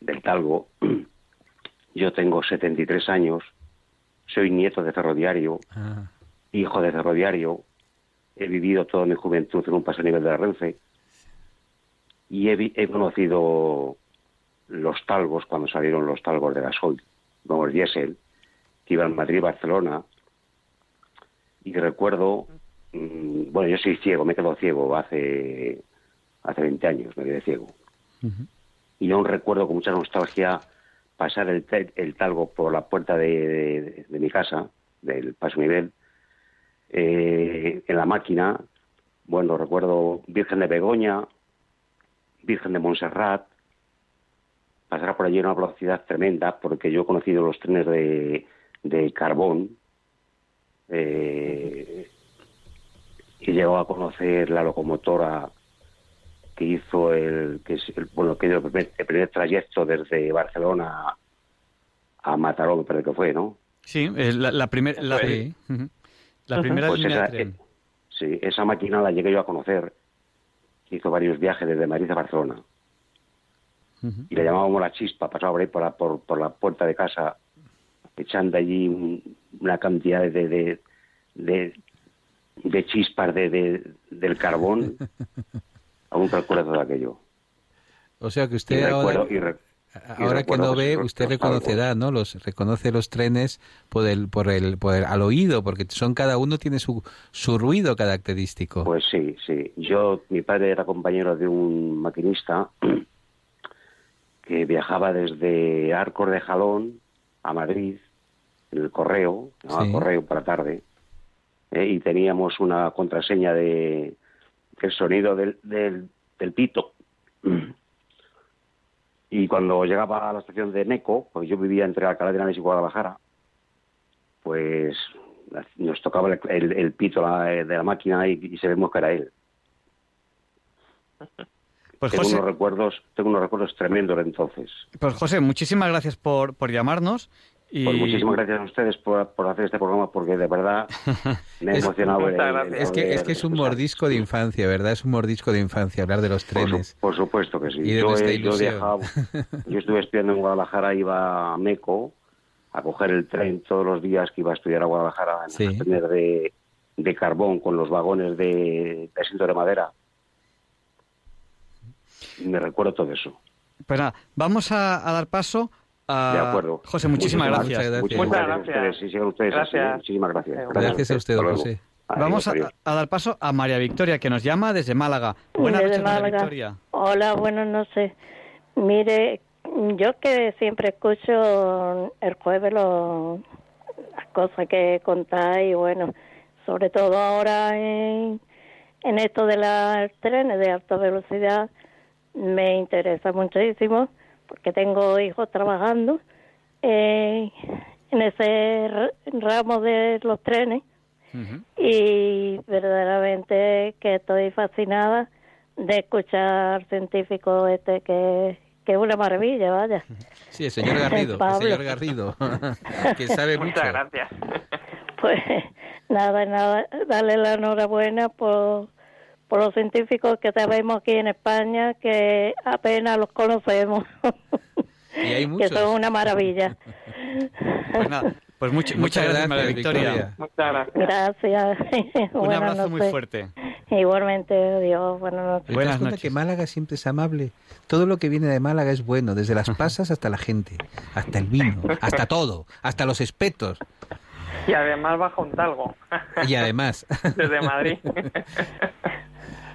del Talgo. *clears throat* Yo tengo 73 años, soy nieto de ferroviario, ah. Hijo de ferroviario, he vivido toda mi juventud en un paso a nivel de la Renfe y he, conocido los talgos cuando salieron los talgos de gasoil, el diésel, que iban Madrid-Barcelona. Y recuerdo, mm, bueno, yo soy ciego, me quedo ciego hace, hace 20 años, me quedé ciego. Y yo aún recuerdo con mucha nostalgia pasar el, el talgo por la puerta de, de mi casa, del paso nivel, eh, en la máquina, bueno, recuerdo Virgen de Begoña, Virgen de Montserrat, pasará por allí a una velocidad tremenda, porque yo he conocido los trenes de, de carbón, eh, y llegó a conocer la locomotora que hizo el, que es el, bueno, que el primer, trayecto desde Barcelona a Mataró, me parece que fue, ¿no? Sí, la, la primera... La primera pues línea esa, eh, sí, esa máquina la llegué yo a conocer. Hizo varios viajes desde Madrid a Barcelona. Y le llamábamos la chispa, pasaba por ahí por la, por, la puerta de casa, echando allí una cantidad de, de, de, chispas de, del carbón. Aún recuerdo todo aquello. O sea que usted ahora... Ahora que no ve, usted reconocerá, ¿no? Los reconoce los trenes por el, por el, por al oído, porque son cada uno tiene su, su ruido característico. Pues sí, sí. Yo, mi padre era compañero de un maquinista *clears throat* que viajaba desde Arcos de Jalón a Madrid en el correo, el correo para tarde, ¿eh? y teníamos una contraseña de el sonido del, del, del pito *clears throat* y cuando llegaba a la estación de Neco, porque yo vivía entre Alcalá de Henares y Guadalajara, pues nos tocaba el, pito de la máquina y, se vemos que era él. *laughs* Pues tengo unos recuerdos, tengo unos recuerdos tremendos entonces. Pues José, muchísimas gracias por, por llamarnos pues muchísimas gracias a ustedes por, hacer este programa porque de verdad *laughs* me ha emocionado. es, que, es que es un mordisco de infancia, ¿verdad? Es un mordisco de infancia hablar de los trenes. Por, supuesto que sí. yo, *laughs* yo, estuve estudiando en Guadalajara, iba a Meco a coger el tren todos los días que iba a estudiar a Guadalajara en el tren de, de, carbón con los vagones de, de asiento de madera. me recuerdo todo eso. Pues nada, vamos a dar paso de acuerdo. José, muchísimas, gracias. Muchas gracias. gracias. Muchísimas gracias. Gracias a usted, José. Vamos a, dar paso a María Victoria, que nos llama desde Málaga. Buenas noches, María Victoria. Hola, buenas noches. Mire, yo que siempre escucho el jueves lo, las cosas que contáis, bueno, sobre todo ahora en, en esto de los trenes de alta velocidad, me interesa muchísimo porque tengo hijos trabajando eh, en ese ramo de los trenes y verdaderamente que estoy fascinada de escuchar científicos este que, que es una maravilla, vaya. Sí, el señor Garrido, *laughs* el señor Garrido, *laughs* que sabe mucho. Muchas gracias. Pues nada, nada, darle la enhorabuena por, por los científicos que tenemos aquí en España, que apenas los conocemos. Y hay *laughs* que muchos. son una maravilla. Pues nada, pues much- muchas, gracias, María Victoria. Muchas gracias. Gracias. Un abrazo muy fuerte. Igualmente, Dios, buenas noches. ¿Te Buenas noches. que Málaga siempre es amable? Todo lo que viene de Málaga es bueno, desde las pasas hasta la gente, hasta el vino, hasta todo, hasta los espetos. Y además baja un talgo Y además, desde Madrid. *laughs*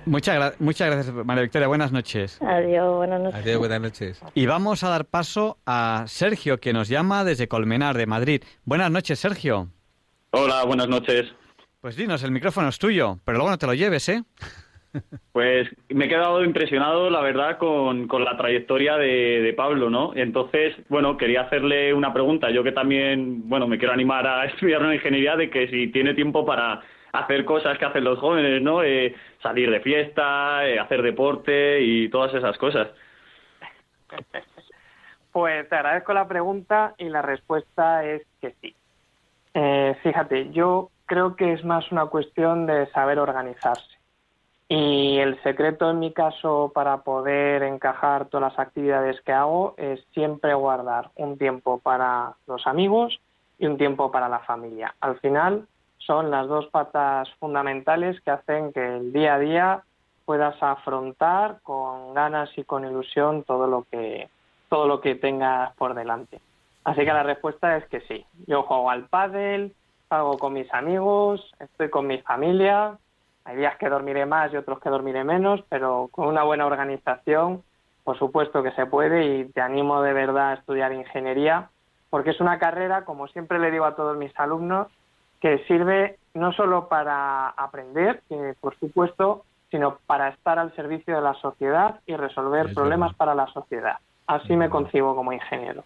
Muchas, gra- muchas gracias, María Victoria. Buenas noches. Adiós, buenas noches. adiós, buenas noches. Y vamos a dar paso a Sergio, que nos llama desde Colmenar, de Madrid. Buenas noches, Sergio. Hola, buenas noches. Pues dinos, el micrófono es tuyo, pero luego no te lo lleves, ¿eh? *laughs* Pues me he quedado impresionado, la verdad, con, con la trayectoria de, de Pablo, ¿no? Entonces, bueno, quería hacerle una pregunta. Yo que también, bueno, me quiero animar a *laughs* estudiar una ingeniería de que si tiene tiempo para hacer cosas que hacen los jóvenes, ¿no? Eh, salir de fiesta, eh, hacer deporte y todas esas cosas. *laughs* Pues te agradezco la pregunta y la respuesta es que sí. Eh, fíjate, yo creo que es más una cuestión de saber organizarse. Y el secreto en mi caso para poder encajar todas las actividades que hago es siempre guardar un tiempo para los amigos y un tiempo para la familia. Al final son las dos patas fundamentales que hacen que el día a día puedas afrontar con ganas y con ilusión todo lo que todo lo que tengas por delante. Así que la respuesta es que sí. Yo juego al pádel, salgo con mis amigos, estoy con mi familia. Hay días que dormiré más y otros que dormiré menos, pero con una buena organización, por supuesto que se puede y te animo de verdad a estudiar ingeniería, porque es una carrera, como siempre le digo a todos mis alumnos, que sirve no solo para aprender, que por supuesto, sino para estar al servicio de la sociedad y resolver Es problemas verdad. para la sociedad. Así me concibo como ingeniero.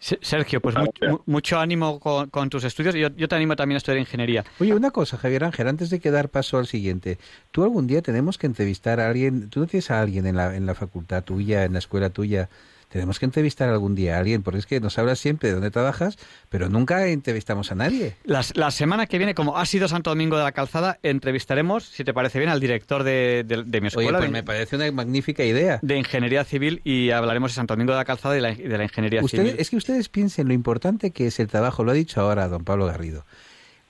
Se- Sergio, pues much- mu- mucho ánimo con, con tus estudios. Yo, yo te animo también a estudiar ingeniería. Oye, una cosa, Javier Ángel, antes de que dar paso al siguiente, tú algún día tenemos que entrevistar a alguien, tú no tienes a alguien en la, en la facultad tuya, en la escuela tuya, tenemos que entrevistar algún día a alguien, porque es que nos hablas siempre de dónde trabajas, pero nunca entrevistamos a nadie. Las- la semana que viene, como ha sido Santo Domingo de la Calzada, entrevistaremos, si te parece bien, al director de, de- de mi Oye, escuela pues de, me parece una magnífica idea. de Ingeniería Civil y hablaremos de Santo Domingo de la Calzada y la- de la, Ingeniería Ustedes, Civil. es que ustedes piensen lo importante que es el trabajo, lo ha dicho ahora don Pablo Garrido.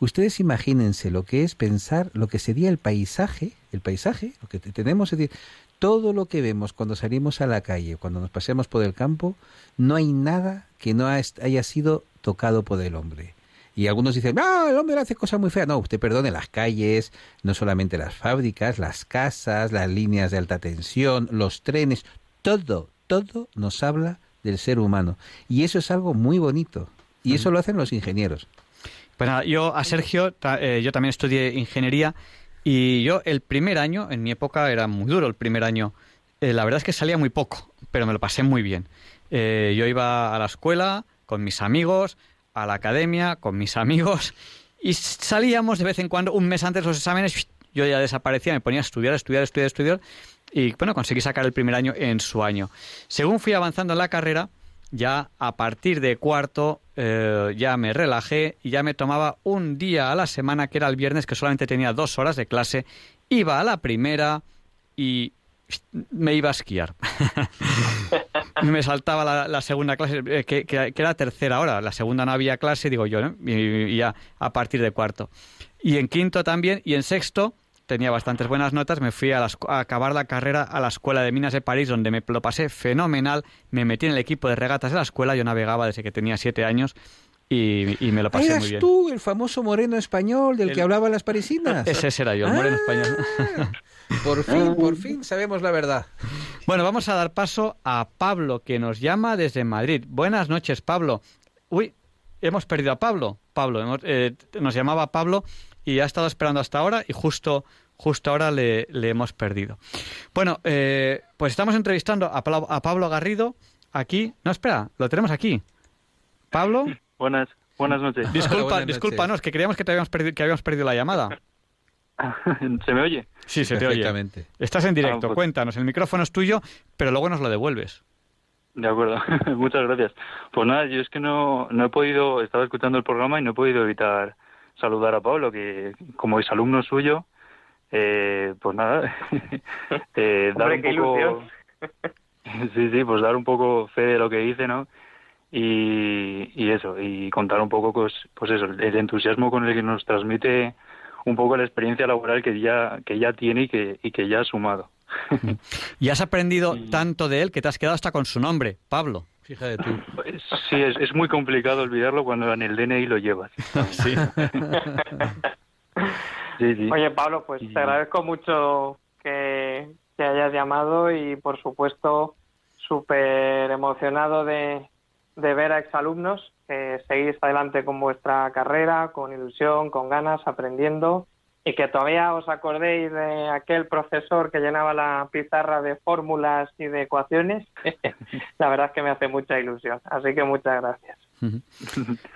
Ustedes imagínense lo que es pensar lo que sería el paisaje, el paisaje, lo que te- tenemos, es decir, todo lo que vemos cuando salimos a la calle, cuando nos paseamos por el campo, no hay nada que no haya sido tocado por el hombre. Y algunos dicen, ah, el hombre hace cosas muy feas. No, usted perdone, las calles, no solamente las fábricas, las casas, las líneas de alta tensión, los trenes, todo, todo nos habla del ser humano. Y eso es algo muy bonito. Y eso lo hacen los ingenieros. Pues yo a Sergio, eh, yo también estudié Ingeniería y yo el primer año, en mi época era muy duro el primer año. Eh, la verdad es que salía muy poco, pero me lo pasé muy bien. Eh, yo iba a la escuela con mis amigos, a la academia con mis amigos *laughs* y salíamos de vez en cuando, un mes antes de los exámenes, yo ya desaparecía, me ponía a estudiar, estudiar, estudiar, estudiar y bueno, conseguí sacar el primer año en su año. Según fui avanzando en la carrera, ya a partir de cuarto eh, ya me relajé y ya me tomaba un día a la semana, que era el viernes, que solamente tenía dos horas de clase, iba a la primera y me iba a esquiar. *laughs* me saltaba la, segunda clase, eh, que, era tercera hora. La segunda no había clase, digo yo, ya a partir de cuarto. Y en quinto también, y en sexto tenía bastantes buenas notas, me fui a, la escu- a acabar la carrera a la Escuela de Minas de París, donde me lo pasé fenomenal, me metí en el equipo de regatas de la escuela, yo navegaba desde que tenía siete años y, y me lo pasé ¿Eras muy bien. tú el famoso moreno español del El- que hablaba las parisinas? Ese era yo, el moreno Ah, español. *laughs* Por fin, por fin sabemos la verdad. Bueno, vamos a dar paso a Pablo, que nos llama desde Madrid. Buenas noches, Pablo. Uy, hemos perdido a Pablo. Pablo, hemos- eh, nos llamaba Pablo y ha estado esperando hasta ahora y justo, justo ahora le, le hemos perdido. Bueno, eh, pues estamos entrevistando a, Pablo- a Pablo Garrido aquí. No, espera, lo tenemos aquí. Pablo, Buenas, buenas noches. disculpa, *laughs* buenas noches. discúlpanos, que creíamos que, te habíamos perdido, que habíamos perdido la llamada. *laughs* ¿Se me oye? Sí, se te oye. Perfectamente. Estás en directo, Ah, pues- cuéntanos, el micrófono es tuyo, pero luego nos lo devuelves. De acuerdo, *laughs* muchas gracias. Pues nada, yo es que no, no he podido, estaba escuchando el programa y no he podido evitar saludar a Pablo, que como es alumno suyo, eh, pues nada, *laughs* eh, *laughs* dar Hombre, un poco... *laughs* Sí, sí, pues dar un poco fe de lo que dice, ¿no? Y, y eso, y contar un poco, pues, pues eso, el entusiasmo con el que nos transmite un poco la experiencia laboral que ya, que ya tiene y que, y que ya ha sumado. Y has aprendido tanto de él que te has quedado hasta con su nombre, Pablo. Fíjate tú. Pues Sí, es, es muy complicado olvidarlo cuando en el DNI lo llevas. *laughs* Sí. Sí, sí. Oye, Pablo, pues Y- te agradezco mucho que, que hayas llamado y, por supuesto, súper emocionado de, de ver a exalumnos que seguís adelante con vuestra carrera, con ilusión, con ganas, aprendiendo y que todavía os acordéis de aquel profesor que llenaba la pizarra de fórmulas y de ecuaciones. *laughs* la verdad es que me hace mucha ilusión. Así que muchas gracias.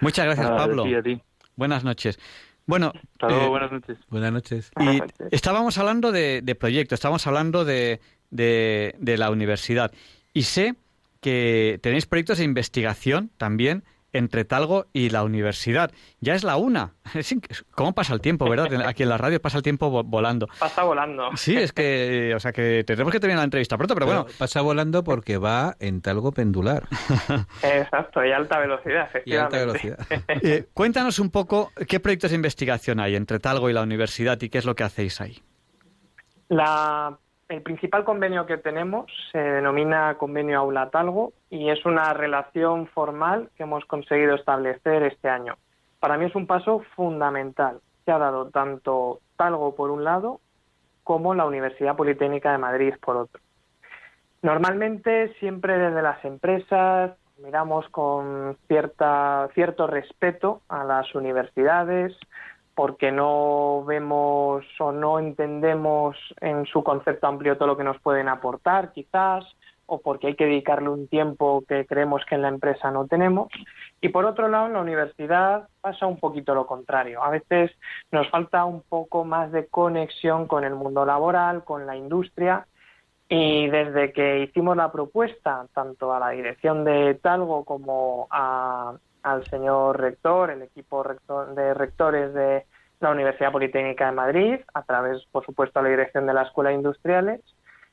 Muchas gracias, Nada, Pablo. sí, a ti. Buenas noches. Bueno, Hasta luego, eh, buenas noches. Buenas noches. y estábamos hablando de, de proyectos, estábamos hablando de, de, de la universidad. Y sé que tenéis proyectos de investigación también entre Talgo y la universidad. Ya es la una. *laughs* ¿Cómo pasa el tiempo, verdad? Aquí en la radio pasa el tiempo vo- volando. Pasa volando. Sí, es que, o sea, que tendremos que terminar la entrevista pronto, pero bueno, pasa volando porque va en talgo pendular. *laughs* Exacto, y alta velocidad, Y a alta efectivamente. velocidad. *laughs* eh, cuéntanos un poco qué proyectos de investigación hay entre Talgo y la universidad y qué es lo que hacéis ahí. La- el principal convenio que tenemos se denomina Convenio Aula Talgo y es una relación formal que hemos conseguido establecer este año. Para mí es un paso fundamental que ha dado tanto Talgo por un lado como la Universidad Politécnica de Madrid por otro. Normalmente siempre desde las empresas miramos con cierta, cierto respeto a las universidades, porque no vemos o no entendemos en su concepto amplio todo lo que nos pueden aportar, quizás, o porque hay que dedicarle un tiempo que creemos que en la empresa no tenemos. Y por otro lado, en la universidad pasa un poquito lo contrario. A veces nos falta un poco más de conexión con el mundo laboral, con la industria, y desde que hicimos la propuesta, tanto a la dirección de Talgo como a- al señor rector, el equipo de rectores de la Universidad Politécnica de Madrid, a través, por supuesto, a la dirección de la Escuela de Industriales,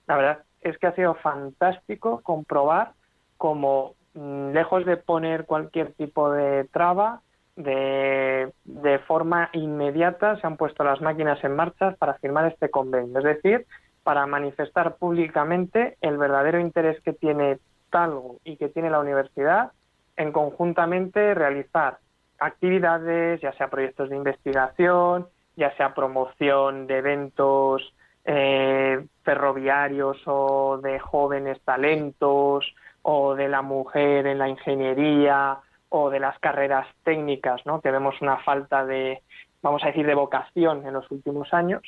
la verdad es que ha sido fantástico comprobar cómo, mm, lejos de poner cualquier tipo de traba, de, de forma inmediata se han puesto las máquinas en marcha para firmar este convenio. Es decir, para manifestar públicamente el verdadero interés que tiene Talgo y que tiene la universidad en conjuntamente realizar actividades, ya sea proyectos de investigación, ya sea promoción de eventos eh, ferroviarios o de jóvenes talentos o de la mujer en la ingeniería o de las carreras técnicas, ¿no? Que vemos una falta de, vamos a decir, de vocación en los últimos años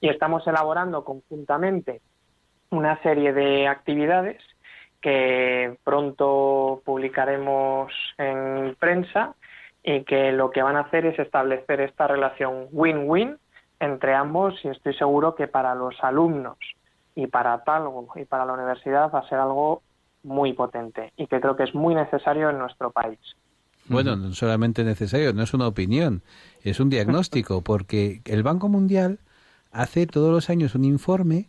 y estamos elaborando conjuntamente una serie de actividades que pronto publicaremos en prensa y que lo que van a hacer es establecer esta relación win-win entre ambos y estoy seguro que para los alumnos y para Talgo y para la universidad va a ser algo muy potente y que creo que es muy necesario en nuestro país. Bueno, no solamente necesario, no es una opinión, es un diagnóstico, porque el Banco Mundial hace todos los años un informe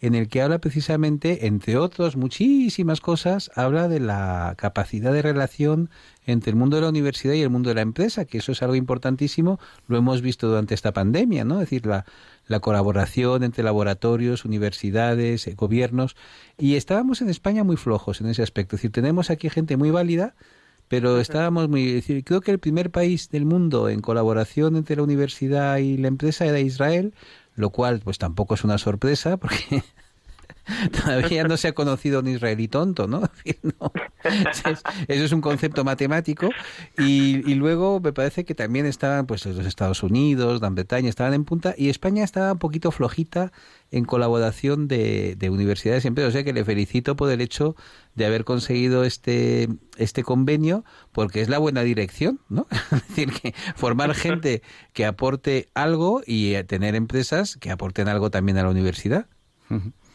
en el que habla precisamente, entre otras muchísimas cosas, habla de la capacidad de relación entre el mundo de la universidad y el mundo de la empresa, que eso es algo importantísimo, lo hemos visto durante esta pandemia, ¿no? Es decir, la, la colaboración entre laboratorios, universidades, eh, gobiernos, y estábamos en España muy flojos en ese aspecto, es decir, tenemos aquí gente muy válida, pero estábamos muy... es decir, creo que el primer país del mundo en colaboración entre la universidad y la empresa era Israel, lo cual pues tampoco es una sorpresa porque *laughs* todavía no se ha conocido un israelí tonto, ¿no? *laughs* Eso es un concepto matemático. Y, y, luego me parece que también estaban pues los Estados Unidos, Gran Bretaña, estaban en punta y España estaba un poquito flojita en colaboración de, de universidades y empresas. O sea que le felicito por el hecho de haber conseguido este, este convenio, porque es la buena dirección, ¿no? *laughs* es decir, que formar gente que aporte algo y tener empresas que aporten algo también a la universidad.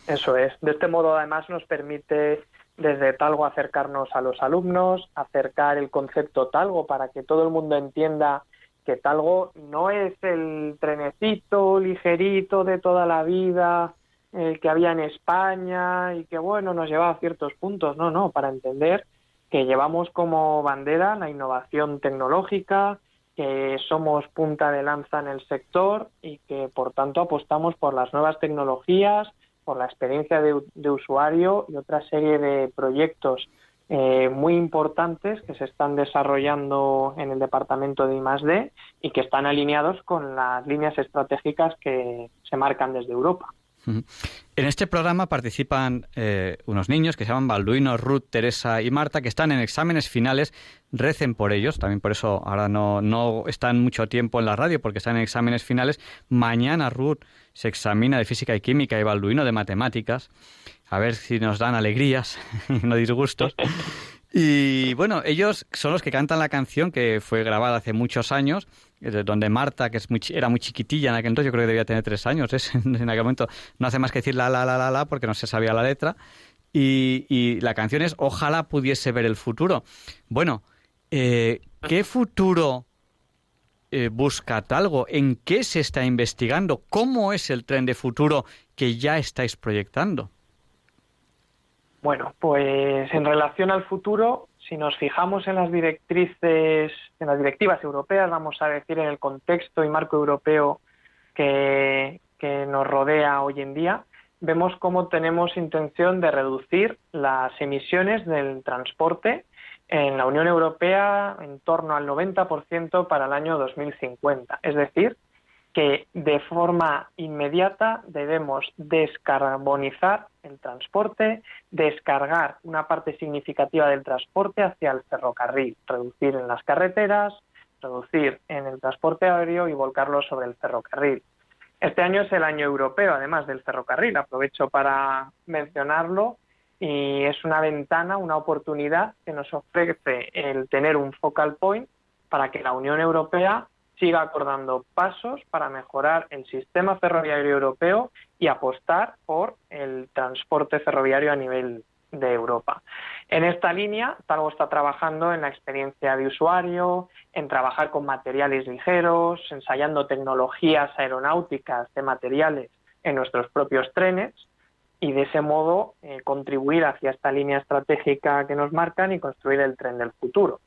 Eso es. De este modo, además, nos permite desde Talgo acercarnos a los alumnos, acercar el concepto Talgo para que todo el mundo entienda que Talgo no es el trenecito ligerito de toda la vida el que había en España y que bueno nos llevaba a ciertos puntos, no, no, para entender que llevamos como bandera la innovación tecnológica, que somos punta de lanza en el sector y que por tanto apostamos por las nuevas tecnologías, por la experiencia de, usuario y otra serie de proyectos eh, muy importantes que se están desarrollando en el departamento de I+D y que están alineados con las líneas estratégicas que se marcan desde Europa. En este programa participan eh, unos niños que se llaman Balduino, Ruth, Teresa y Marta, que están en exámenes finales. Recen por ellos, también por eso ahora no, no están mucho tiempo en la radio, porque están en exámenes finales. Mañana Ruth se examina de física y química y Balduino de matemáticas. A ver si nos dan alegrías, *laughs* no disgustos. Y bueno, ellos son los que cantan la canción que fue grabada hace muchos años, donde Marta, que era muy chiquitilla en aquel entonces, yo creo que debía tener tres años, *laughs* en aquel momento no hace más que decir la, la, la, la, la, porque no se sabía la letra. Y, la canción es Ojalá pudiese ver el futuro. Bueno, eh, ¿qué futuro eh, busca Talgo? ¿En qué se está investigando? ¿Cómo es el tren de futuro que ya estáis proyectando? Bueno, pues en relación al futuro, si nos fijamos en las directrices, en las directivas europeas, vamos a decir en el contexto y marco europeo que, nos rodea hoy en día, vemos cómo tenemos intención de reducir las emisiones del transporte en la Unión Europea en torno al 90% para el año 2050. Es decir, que de forma inmediata debemos descarbonizar el transporte, descargar una parte significativa del transporte hacia el ferrocarril, reducir en las carreteras, reducir en el transporte aéreo y volcarlo sobre el ferrocarril. Este año es el año europeo, además del ferrocarril. Aprovecho para mencionarlo y es una ventana, una oportunidad que nos ofrece el tener un focal point para que la Unión Europea siga acordando pasos para mejorar el sistema ferroviario europeo y apostar por el transporte ferroviario a nivel de Europa. En esta línea, Talgo está trabajando en la experiencia de usuario, en trabajar con materiales ligeros, ensayando tecnologías aeronáuticas de materiales en nuestros propios trenes y de ese modo eh, contribuir hacia esta línea estratégica que nos marcan y construir el tren del futuro.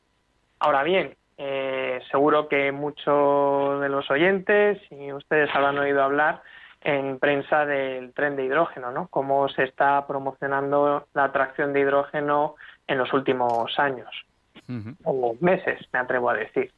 Ahora bien, eh, seguro que muchos de los oyentes y ustedes habrán oído hablar en prensa del tren de hidrógeno, ¿no? Cómo se está promocionando la atracción de hidrógeno en los últimos años o meses, me atrevo a decir.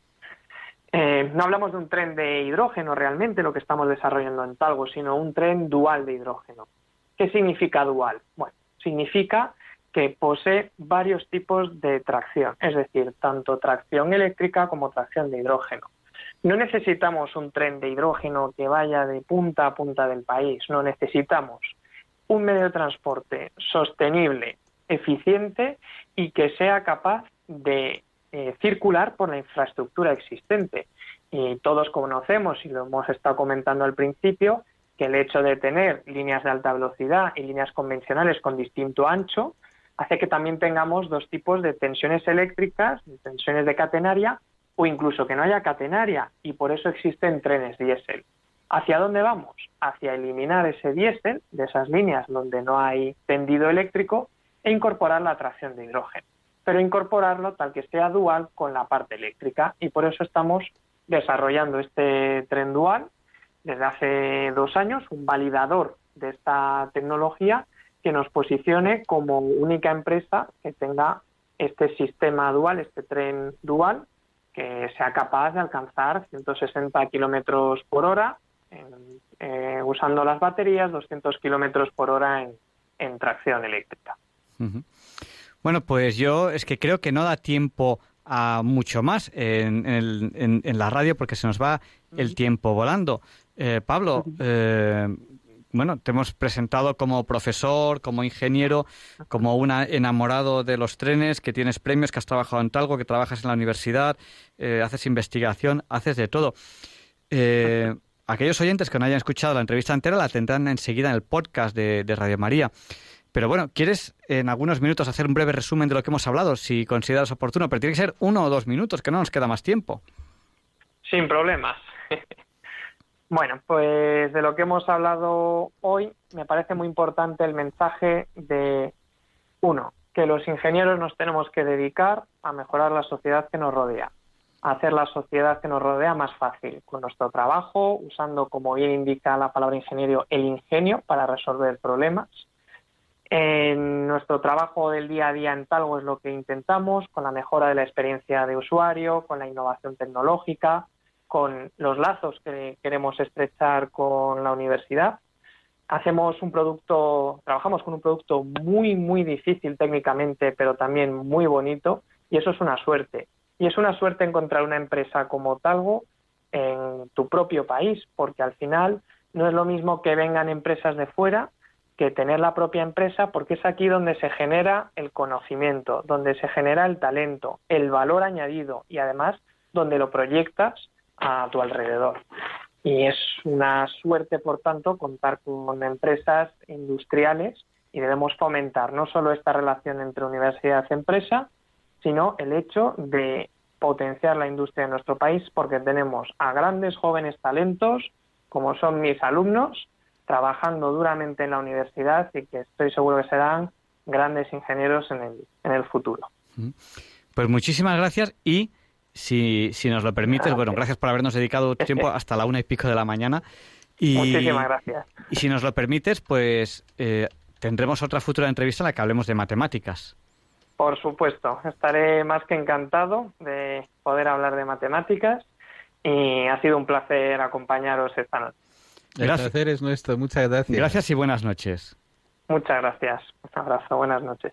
Eh, no hablamos de un tren de hidrógeno realmente, lo que estamos desarrollando en Talgo, sino un tren dual de hidrógeno. ¿Qué significa dual? Bueno, significa que posee varios tipos de tracción, es decir, tanto tracción eléctrica como tracción de hidrógeno. No necesitamos un tren de hidrógeno que vaya de punta a punta del país, no necesitamos un medio de transporte sostenible, eficiente y que sea capaz de eh, circular por la infraestructura existente. Y todos conocemos, y lo hemos estado comentando al principio, que el hecho de tener líneas de alta velocidad y líneas convencionales con distinto ancho hace que también tengamos dos tipos de tensiones eléctricas, tensiones de catenaria o incluso que no haya catenaria y por eso existen trenes diésel. ¿Hacia dónde vamos? Hacia eliminar ese diésel de esas líneas donde no hay tendido eléctrico e incorporar la tracción de hidrógeno, pero incorporarlo tal que sea dual con la parte eléctrica y por eso estamos desarrollando este tren dual desde hace dos años, un validador de esta tecnología que nos posicione como única empresa que tenga este sistema dual, este tren dual, que sea capaz de alcanzar 160 kilómetros por hora eh, usando las baterías, 200 kilómetros por hora en, en tracción eléctrica. Bueno, pues yo es que creo que no da tiempo a mucho más en, en, la radio porque se nos va el tiempo volando. Eh, Pablo, eh, bueno, te hemos presentado como profesor, como ingeniero, como un enamorado de los trenes, que tienes premios, que has trabajado en Talgo, que trabajas en la universidad, eh, haces investigación, haces de todo. aquellos oyentes que no hayan escuchado la entrevista entera la tendrán enseguida en el podcast de Radio María. Pero bueno, ¿quieres en algunos minutos hacer un breve resumen de lo que hemos hablado, si consideras oportuno? Pero tiene que ser uno o dos minutos, que no nos queda más tiempo. Sin problemas. Bueno, pues de lo que hemos hablado hoy, me parece muy importante el mensaje de, uno, que los ingenieros nos tenemos que dedicar a mejorar la sociedad que nos rodea, a hacer la sociedad que nos rodea más fácil, con nuestro trabajo, usando, como bien indica la palabra ingeniero, el ingenio para resolver problemas. En nuestro trabajo del día a día en Talgo es lo que intentamos, con la mejora de la experiencia de usuario, con la innovación tecnológica, con los lazos que queremos estrechar con la universidad. Hacemos un producto, trabajamos con un producto muy, muy difícil técnicamente, pero también muy bonito, y eso es una suerte. Y es una suerte encontrar una empresa como Talgo en tu propio país, porque al final no es lo mismo que vengan empresas de fuera que tener la propia empresa porque es aquí donde se genera el conocimiento, donde se genera el talento, el valor añadido y además donde lo proyectas a tu alrededor. Y es una suerte, por tanto, contar con empresas industriales y debemos fomentar no solo esta relación entre universidad y empresa, sino el hecho de potenciar la industria en nuestro país porque tenemos a grandes jóvenes talentos, como son mis alumnos, trabajando duramente en la universidad y que estoy seguro que serán grandes ingenieros en el, en el futuro. Pues muchísimas gracias y si, si nos lo permites, bueno, gracias por habernos dedicado *laughs* tiempo hasta la una y pico de la mañana. Y, Muchísimas gracias. Y si nos lo permites, pues eh, tendremos otra futura entrevista en la que hablemos de matemáticas. Por supuesto, estaré más que encantado de poder hablar de matemáticas y ha sido un placer acompañaros esta noche. El placer es nuestro. Muchas gracias. Gracias y buenas noches. Muchas gracias. Un abrazo. Buenas noches.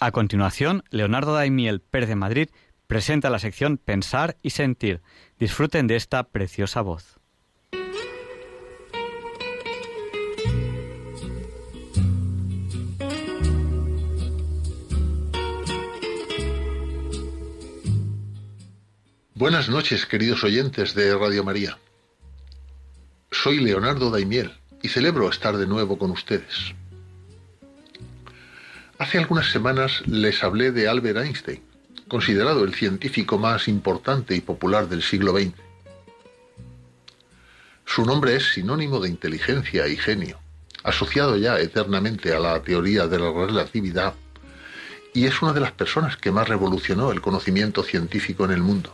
A continuación, Leonardo Daimiel, Pérez de Madrid, presenta la sección Pensar y Sentir. Disfruten de esta preciosa voz. Buenas noches, queridos oyentes de Radio María. Soy Leonardo Daimiel y celebro estar de nuevo con ustedes. Hace algunas semanas les hablé de Albert Einstein, considerado el científico más importante y popular del siglo XX. Su nombre es sinónimo de inteligencia y genio, asociado ya eternamente a la teoría de la relatividad, y es una de las personas que más revolucionó el conocimiento científico en el mundo.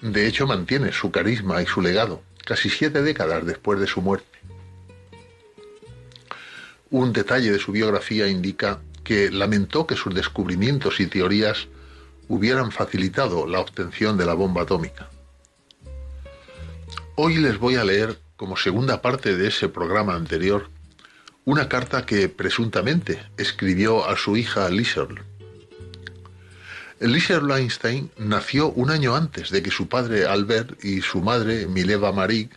De hecho, mantiene su carisma y su legado casi siete décadas después de su muerte. Un detalle de su biografía indica que lamentó que sus descubrimientos y teorías hubieran facilitado la obtención de la bomba atómica. Hoy les voy a leer, como segunda parte de ese programa anterior, una carta que presuntamente escribió a su hija Liesl. Liesl Einstein nació un año antes de que su padre Albert y su madre Mileva Marig,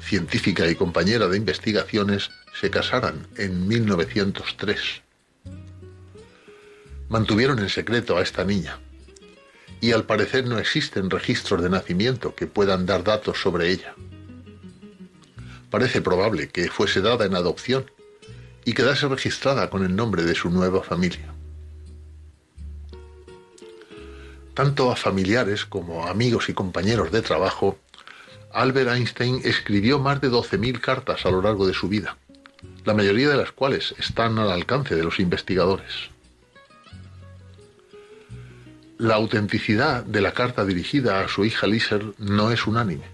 científica y compañera de investigaciones, se casaran en 1903. Mantuvieron en secreto a esta niña y al parecer no existen registros de nacimiento que puedan dar datos sobre ella. Parece probable que fuese dada en adopción y quedase registrada con el nombre de su nueva familia. Tanto a familiares como a amigos y compañeros de trabajo, Albert Einstein escribió más de 12.000 cartas a lo largo de su vida, la mayoría de las cuales están al alcance de los investigadores. La autenticidad de la carta dirigida a su hija Liser no es unánime.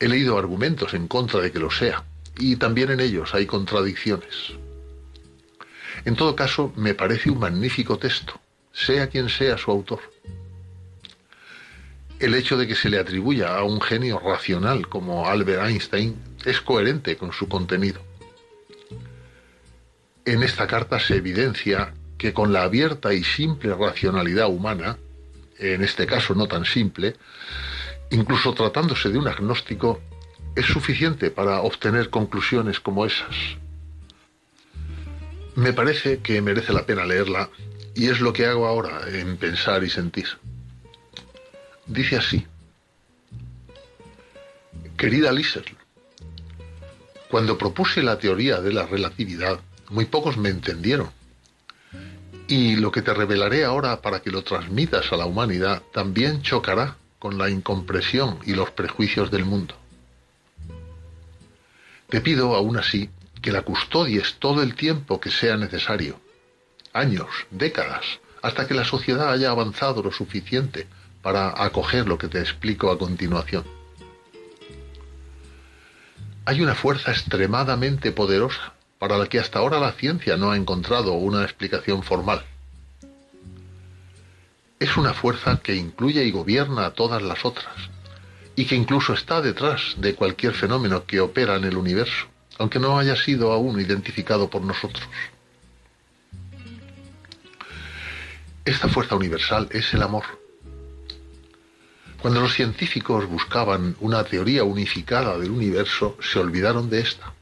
He leído argumentos en contra de que lo sea, y también en ellos hay contradicciones. En todo caso, me parece un magnífico texto, sea quien sea su autor. El hecho de que se le atribuya a un genio racional como Albert Einstein es coherente con su contenido. En esta carta se evidencia que con la abierta y simple racionalidad humana, en este caso no tan simple, incluso tratándose de un agnóstico, es suficiente para obtener conclusiones como esas. Me parece que merece la pena leerla y es lo que hago ahora en pensar y sentir. Dice así, querida Liesel, cuando propuse la teoría de la relatividad, muy pocos me entendieron y lo que te revelaré ahora para que lo transmitas a la humanidad también chocará con la incompresión y los prejuicios del mundo. Te pido, aún así, que la custodies todo el tiempo que sea necesario, años, décadas, hasta que la sociedad haya avanzado lo suficiente para acoger lo que te explico a continuación. Hay una fuerza extremadamente poderosa para la que hasta ahora la ciencia no ha encontrado una explicación formal. Es una fuerza que incluye y gobierna a todas las otras, y que incluso está detrás de cualquier fenómeno que opera en el universo, aunque no haya sido aún identificado por nosotros. Esta fuerza universal es el amor. Cuando los científicos buscaban una teoría unificada del universo, se olvidaron de esta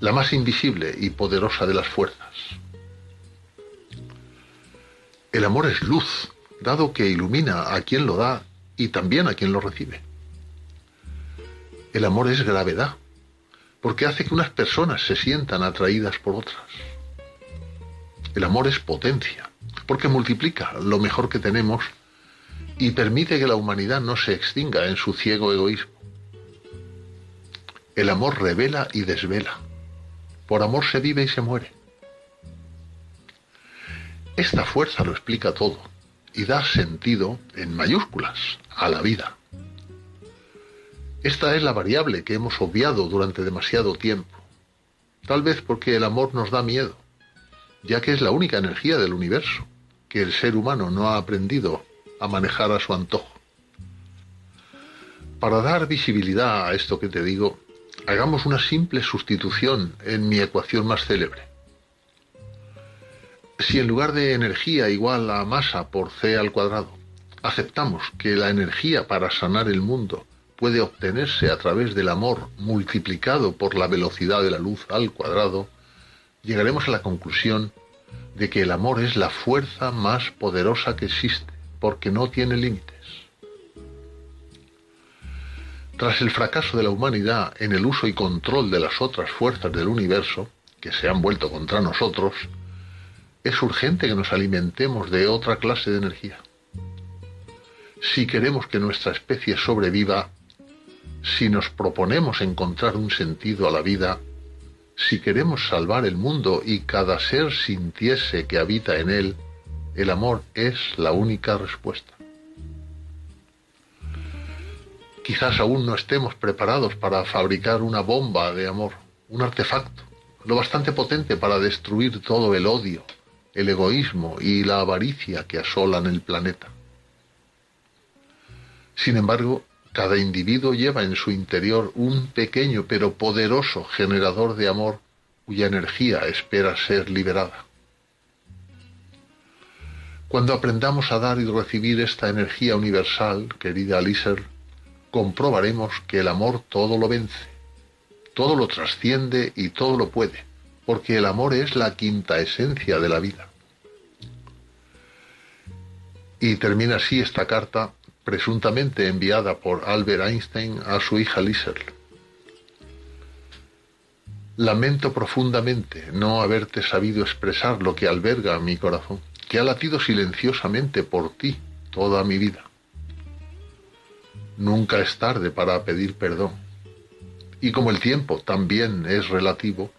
la más invisible y poderosa de las fuerzas. El amor es luz, dado que ilumina a quien lo da y también a quien lo recibe. El amor es gravedad, porque hace que unas personas se sientan atraídas por otras. El amor es potencia, porque multiplica lo mejor que tenemos y permite que la humanidad no se extinga en su ciego egoísmo. El amor revela y desvela, por amor se vive y se muere. Esta fuerza lo explica todo y da sentido, en mayúsculas, a la vida. Esta es la variable que hemos obviado durante demasiado tiempo, tal vez porque el amor nos da miedo, ya que es la única energía del universo que el ser humano no ha aprendido a manejar a su antojo. Para dar visibilidad a esto que te digo, hagamos una simple sustitución en mi ecuación más célebre. Si en lugar de energía igual a masa por c al cuadrado, aceptamos que la energía para sanar el mundo puede obtenerse a través del amor multiplicado por la velocidad de la luz al cuadrado, llegaremos a la conclusión de que el amor es la fuerza más poderosa que existe, porque no tiene límites. Tras el fracaso de la humanidad en el uso y control de las otras fuerzas del universo, que se han vuelto contra nosotros, es urgente que nos alimentemos de otra clase de energía. Si queremos que nuestra especie sobreviva, si nos proponemos encontrar un sentido a la vida, si queremos salvar el mundo y cada ser sintiese que habita en él, el amor es la única respuesta. Quizás aún no estemos preparados para fabricar una bomba de amor, un artefacto, lo bastante potente para destruir todo el odio, el egoísmo y la avaricia que asolan el planeta. Sin embargo, cada individuo lleva en su interior un pequeño pero poderoso generador de amor cuya energía espera ser liberada. Cuando aprendamos a dar y recibir esta energía universal, querida Liser, comprobaremos que el amor todo lo vence, todo lo trasciende y todo lo puede, porque el amor es la quinta esencia de la vida. Y termina así esta carta presuntamente enviada por Albert Einstein a su hija Liesel. Lamento profundamente no haberte sabido expresar lo que alberga mi corazón, que ha latido silenciosamente por ti toda mi vida. Nunca es tarde para pedir perdón. Y como el tiempo también es relativo,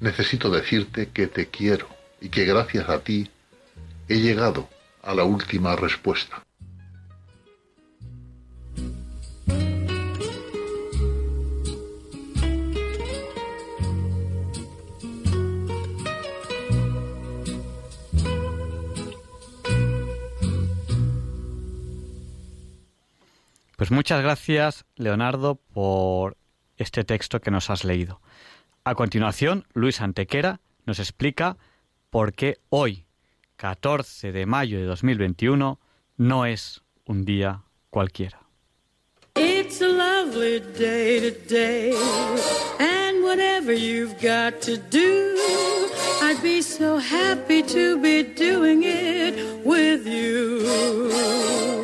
necesito decirte que te quiero y que gracias a ti he llegado a la última respuesta. Pues muchas gracias, Leonardo, por este texto que nos has leído. A continuación, Luis Antequera nos explica por qué hoy, 14 de mayo de 2021, no es un día cualquiera. It's a lovely day today, and whatever you've got to do, I'd be so happy to be doing it with you.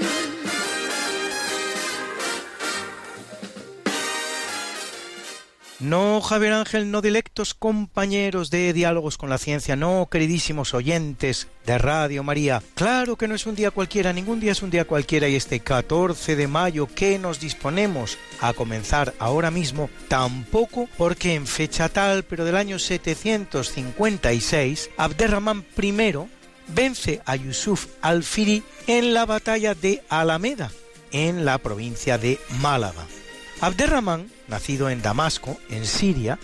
No, Javier Ángel, no dilectos compañeros de Diálogos con la Ciencia, no, queridísimos oyentes de Radio María. Claro que no es un día cualquiera, ningún día es un día cualquiera y este 14 de mayo que nos disponemos a comenzar ahora mismo, tampoco porque en fecha tal, pero del año 756, Abderramán I vence a Yusuf al-Firi en la batalla de Alameda, en la provincia de Málaga. Abderramán nacido en Damasco, en Siria,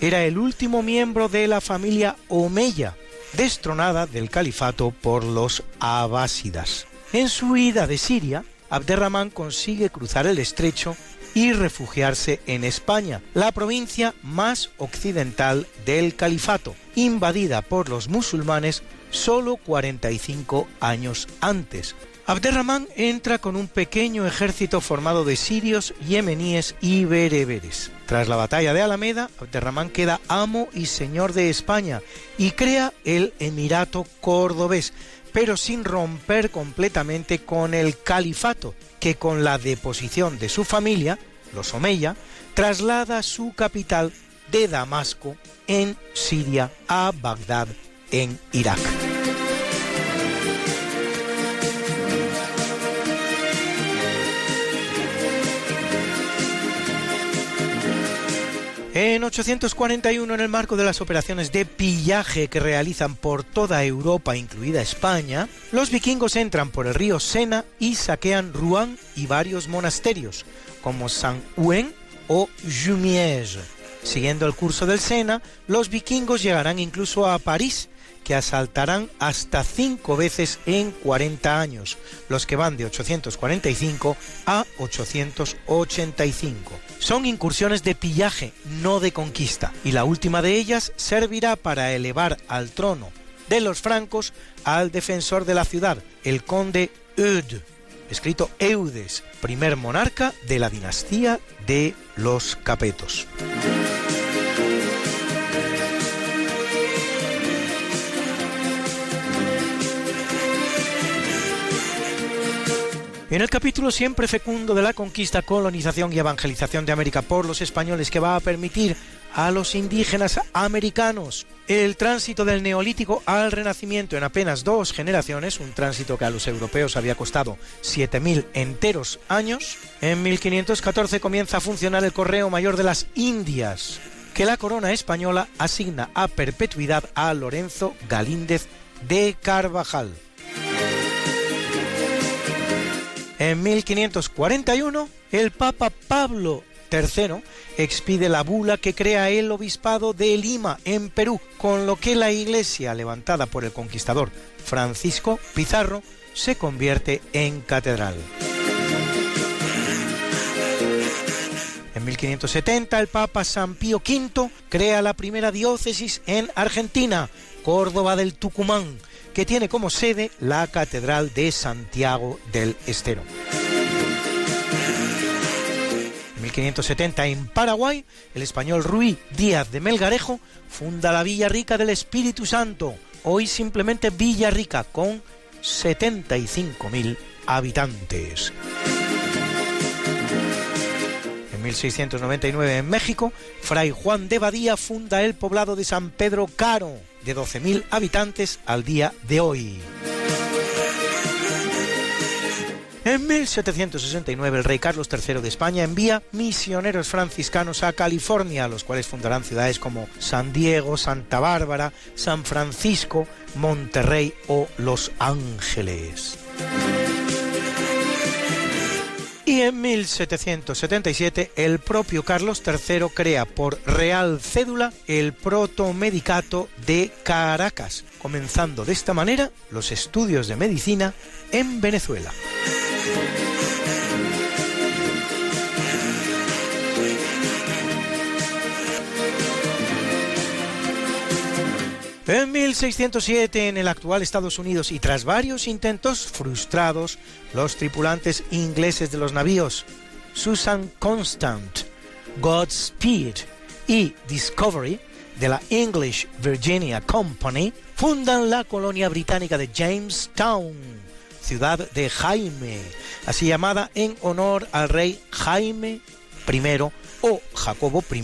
era el último miembro de la familia Omeya, destronada del califato por los abásidas. En su huida de Siria, Abderramán consigue cruzar el estrecho y refugiarse en España, la provincia más occidental del califato, invadida por los musulmanes solo 45 años antes, Abderramán entra con un pequeño ejército formado de sirios, yemeníes y bereberes. Tras la batalla de Alameda, Abderramán queda amo y señor de España y crea el Emirato Cordobés, pero sin romper completamente con el califato, que con la deposición de su familia, los Omeya, traslada su capital de Damasco en Siria a Bagdad en Irak. En 841, en el marco de las operaciones de pillaje que realizan por toda Europa, incluida España, los vikingos entran por el río Sena y saquean Rouen y varios monasterios, como Saint-Ouen o Jumièges. Siguiendo el curso del Sena, los vikingos llegarán incluso a París, que asaltarán hasta cinco veces en 40 años, los que van de 845 a 885. Son incursiones de pillaje, no de conquista, y la última de ellas servirá para elevar al trono de los francos al defensor de la ciudad, el conde Eudes, escrito Eudes, primer monarca de la dinastía de los Capetos. En el capítulo siempre fecundo de la conquista, colonización y evangelización de América por los españoles que va a permitir a los indígenas americanos. El tránsito del neolítico al renacimiento en apenas dos generaciones, un tránsito que a los europeos había costado 7.000 enteros años, en 1514 comienza a funcionar el Correo Mayor de las Indias, que la corona española asigna a perpetuidad a Lorenzo Galíndez de Carvajal. En 1541, el Papa Pablo III expide la bula que crea el obispado de Lima, en Perú, con lo que la iglesia levantada por el conquistador Francisco Pizarro se convierte en catedral. En 1570 el Papa San Pío V crea la primera diócesis en Argentina, Córdoba del Tucumán, que tiene como sede la Catedral de Santiago del Estero. En 1570 en Paraguay, el español Ruy Díaz de Melgarejo funda la Villa Rica del Espíritu Santo, hoy simplemente Villa Rica, con 75.000 habitantes. En 1699 en México, Fray Juan de Badía funda el poblado de San Pedro Caro, de 12.000 habitantes al día de hoy. En 1769 el rey Carlos III de España envía misioneros franciscanos a California, los cuales fundarán ciudades como San Diego, Santa Bárbara, San Francisco, Monterrey o Los Ángeles. Y en 1777 el propio Carlos III crea por real cédula el protomedicato de Caracas, comenzando de esta manera los estudios de medicina en Venezuela. En 1607, en el actual Estados Unidos y tras varios intentos frustrados, los tripulantes ingleses de los navíos Susan Constant, Godspeed y Discovery de la English Virginia Company fundan la colonia británica de Jamestown, ciudad de Jaime, así llamada en honor al rey Jaime I o Jacobo I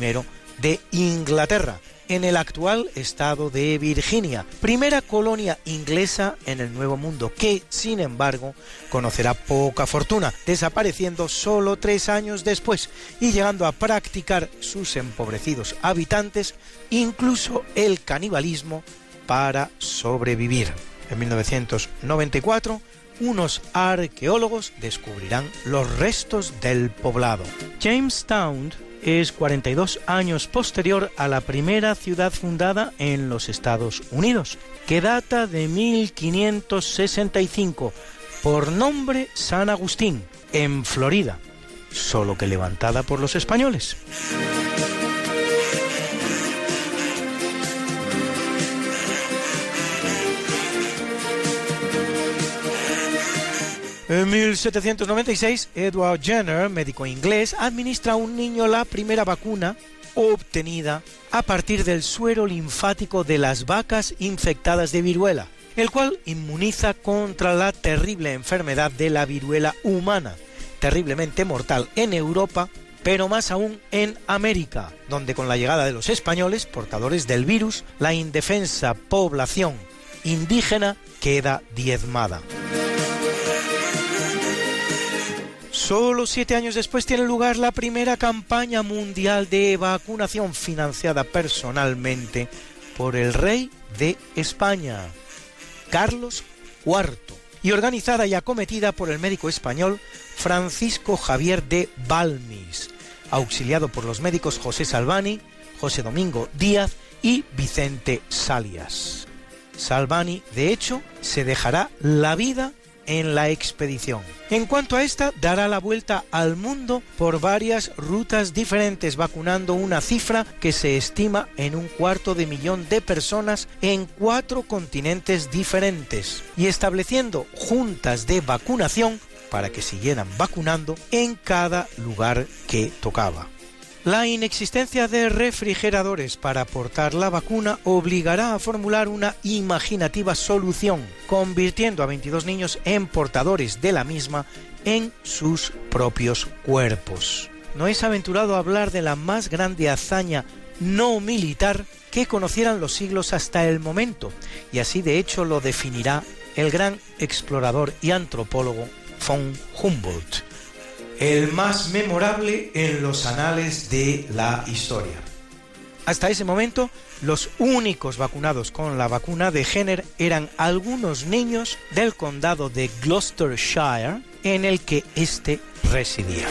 de Inglaterra, en el actual estado de Virginia, primera colonia inglesa en el Nuevo Mundo, que, sin embargo, conocerá poca fortuna, desapareciendo solo tres años después y llegando a practicar sus empobrecidos habitantes incluso el canibalismo para sobrevivir. En 1994, unos arqueólogos descubrirán los restos del poblado. Jamestown es 42 años posterior a la primera ciudad fundada en los Estados Unidos, que data de 1565, por nombre San Agustín, en Florida, solo que levantada por los españoles. En 1796, Edward Jenner, médico inglés, administra a un niño la primera vacuna obtenida a partir del suero linfático de las vacas infectadas de viruela, el cual inmuniza contra la terrible enfermedad de la viruela humana, terriblemente mortal en Europa, pero más aún en América, donde con la llegada de los españoles, portadores del virus, la indefensa población indígena queda diezmada. Solo siete años después tiene lugar la primera campaña mundial de vacunación financiada personalmente por el rey de España, Carlos IV, y organizada y acometida por el médico español Francisco Javier de Balmis, auxiliado por los médicos José Salvani, José Domingo Díaz y Vicente Salias. Salvani, de hecho, se dejará la vida en la expedición. En cuanto a esta, dará la vuelta al mundo por varias rutas diferentes, vacunando una cifra que se estima en un cuarto de millón de personas en cuatro continentes diferentes y estableciendo juntas de vacunación para que siguieran vacunando en cada lugar que tocaba. La inexistencia de refrigeradores para aportar la vacuna obligará a formular una imaginativa solución, convirtiendo a 22 niños en portadores de la misma en sus propios cuerpos. No es aventurado hablar de la más grande hazaña no militar que conocieran los siglos hasta el momento, y así de hecho lo definirá el gran explorador y antropólogo von Humboldt, el más memorable en los anales de la historia. Hasta ese momento, los únicos vacunados con la vacuna de Jenner eran algunos niños del condado de Gloucestershire en el que éste residía.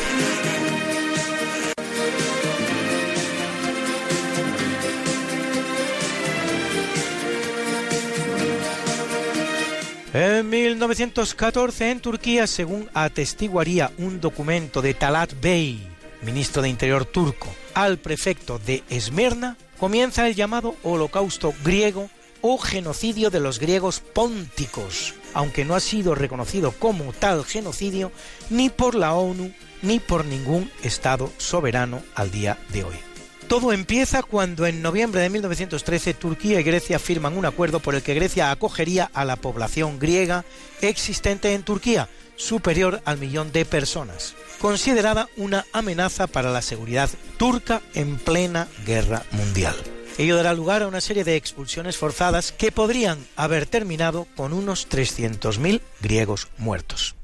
En 1914 en Turquía, según atestiguaría un documento de Talat Bey, ministro de Interior turco, al prefecto de Esmirna, comienza el llamado Holocausto griego o genocidio de los griegos pónticos, aunque no ha sido reconocido como tal genocidio ni por la ONU ni por ningún Estado soberano al día de hoy. Todo empieza cuando en noviembre de 1913 Turquía y Grecia firman un acuerdo por el que Grecia acogería a la población griega existente en Turquía, superior al millón de personas, considerada una amenaza para la seguridad turca en plena guerra mundial. Ello dará lugar a una serie de expulsiones forzadas que podrían haber terminado con unos 300.000 griegos muertos.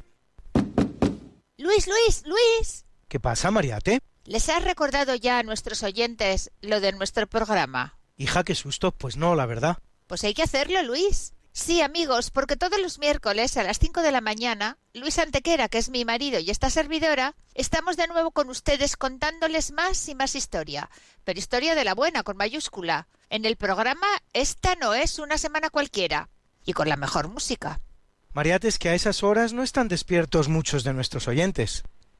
Luis, Luis, Luis. ¿Qué pasa, Mariate? ¿Les has recordado ya a nuestros oyentes lo de nuestro programa? Hija, qué susto, pues no, la verdad. Pues hay que hacerlo, Luis. Sí, amigos, porque todos los miércoles a las 5 de la mañana, Luis Antequera, que es mi marido y esta servidora, estamos de nuevo con ustedes contándoles más y más historia, pero historia de la buena, con mayúscula. En el programa Esta no es una semana cualquiera, y con la mejor música. Mariate, es que a esas horas no están despiertos muchos de nuestros oyentes.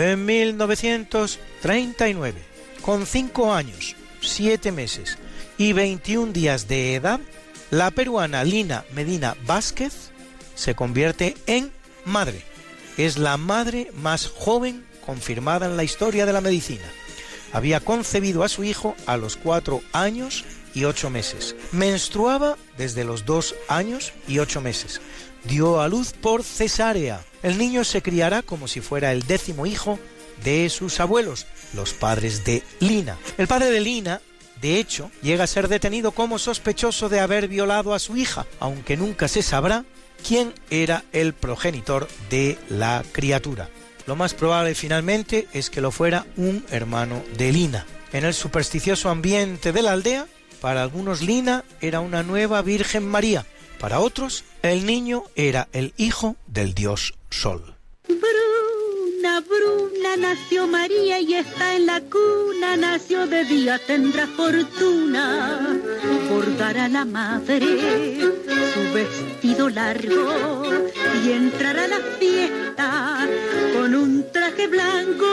En 1939, con 5 años, 7 meses y 21 días de edad, la peruana Lina Medina Vázquez se convierte en madre. Es la madre más joven confirmada en la historia de la medicina. Había concebido a su hijo a los 4 años y 8 meses. Menstruaba desde los 2 años y 8 meses. Dio a luz por cesárea. El niño se criará como si fuera el décimo hijo de sus abuelos, los padres de Lina. El padre de Lina, de hecho, llega a ser detenido como sospechoso de haber violado a su hija, aunque nunca se sabrá quién era el progenitor de la criatura. Lo más probable finalmente es que lo fuera un hermano de Lina. En el supersticioso ambiente de la aldea, para algunos Lina era una nueva Virgen María, para otros el niño era el hijo del dios Sol. Bruna, Bruna, nació María y está en la cuna, nació de día, tendrá fortuna por dar a la madre su vestido largo y entrar a la fiesta con un traje blanco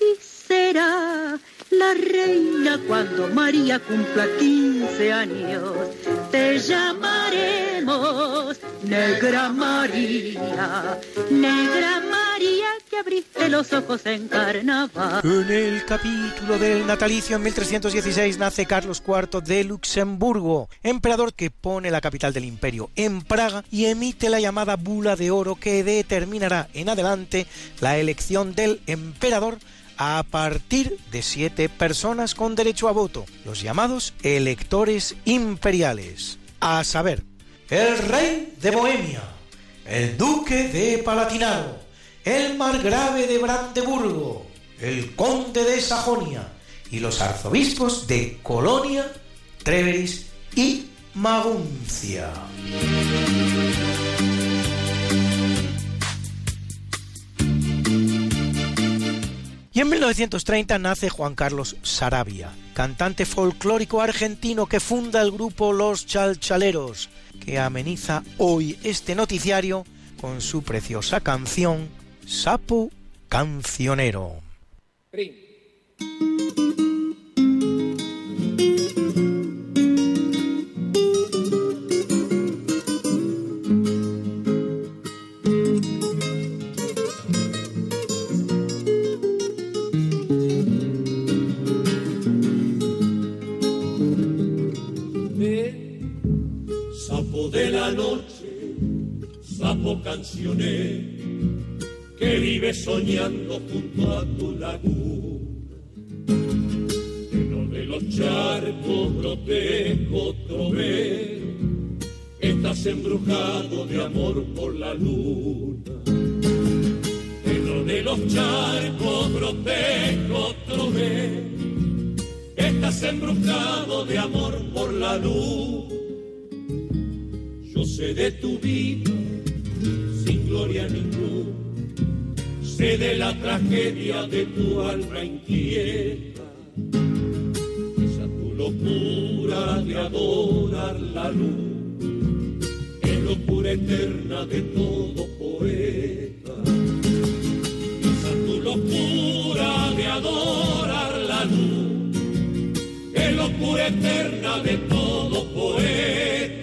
y será la reina cuando María cumpla 15 años. Te llamaremos Negra María, Negra María que abriste los ojos en carnaval. En el capítulo del natalicio en 1316 nace Carlos IV de Luxemburgo, emperador que pone la capital del imperio en Praga y emite la llamada bula de oro que determinará en adelante la elección del emperador a partir de siete personas con derecho a voto, los llamados electores imperiales, a saber, el rey de Bohemia, el duque de Palatinado, el margrave de Brandeburgo, el conde de Sajonia y los arzobispos de Colonia, Treveris y Maguncia. Y en 1930 nace Juan Carlos Sarabia, cantante folclórico argentino que funda el grupo Los Chalchaleros, que ameniza hoy este noticiario con su preciosa canción Sapo Cancionero. De la noche, sapo cancionero, que vive soñando junto a tu laguna. Lleno de los charcos grotesco trovero, estás embrujado de amor por la luna. Lleno de los charcos grotesco trovero, estás embrujado de amor por la luna. Sé de tu vida sin gloria ninguna, sé de la tragedia de tu alma inquieta, esa tu locura de adorar la luz, es locura eterna de todo poeta, esa tu locura de adorar la luz, es locura eterna de todo poeta.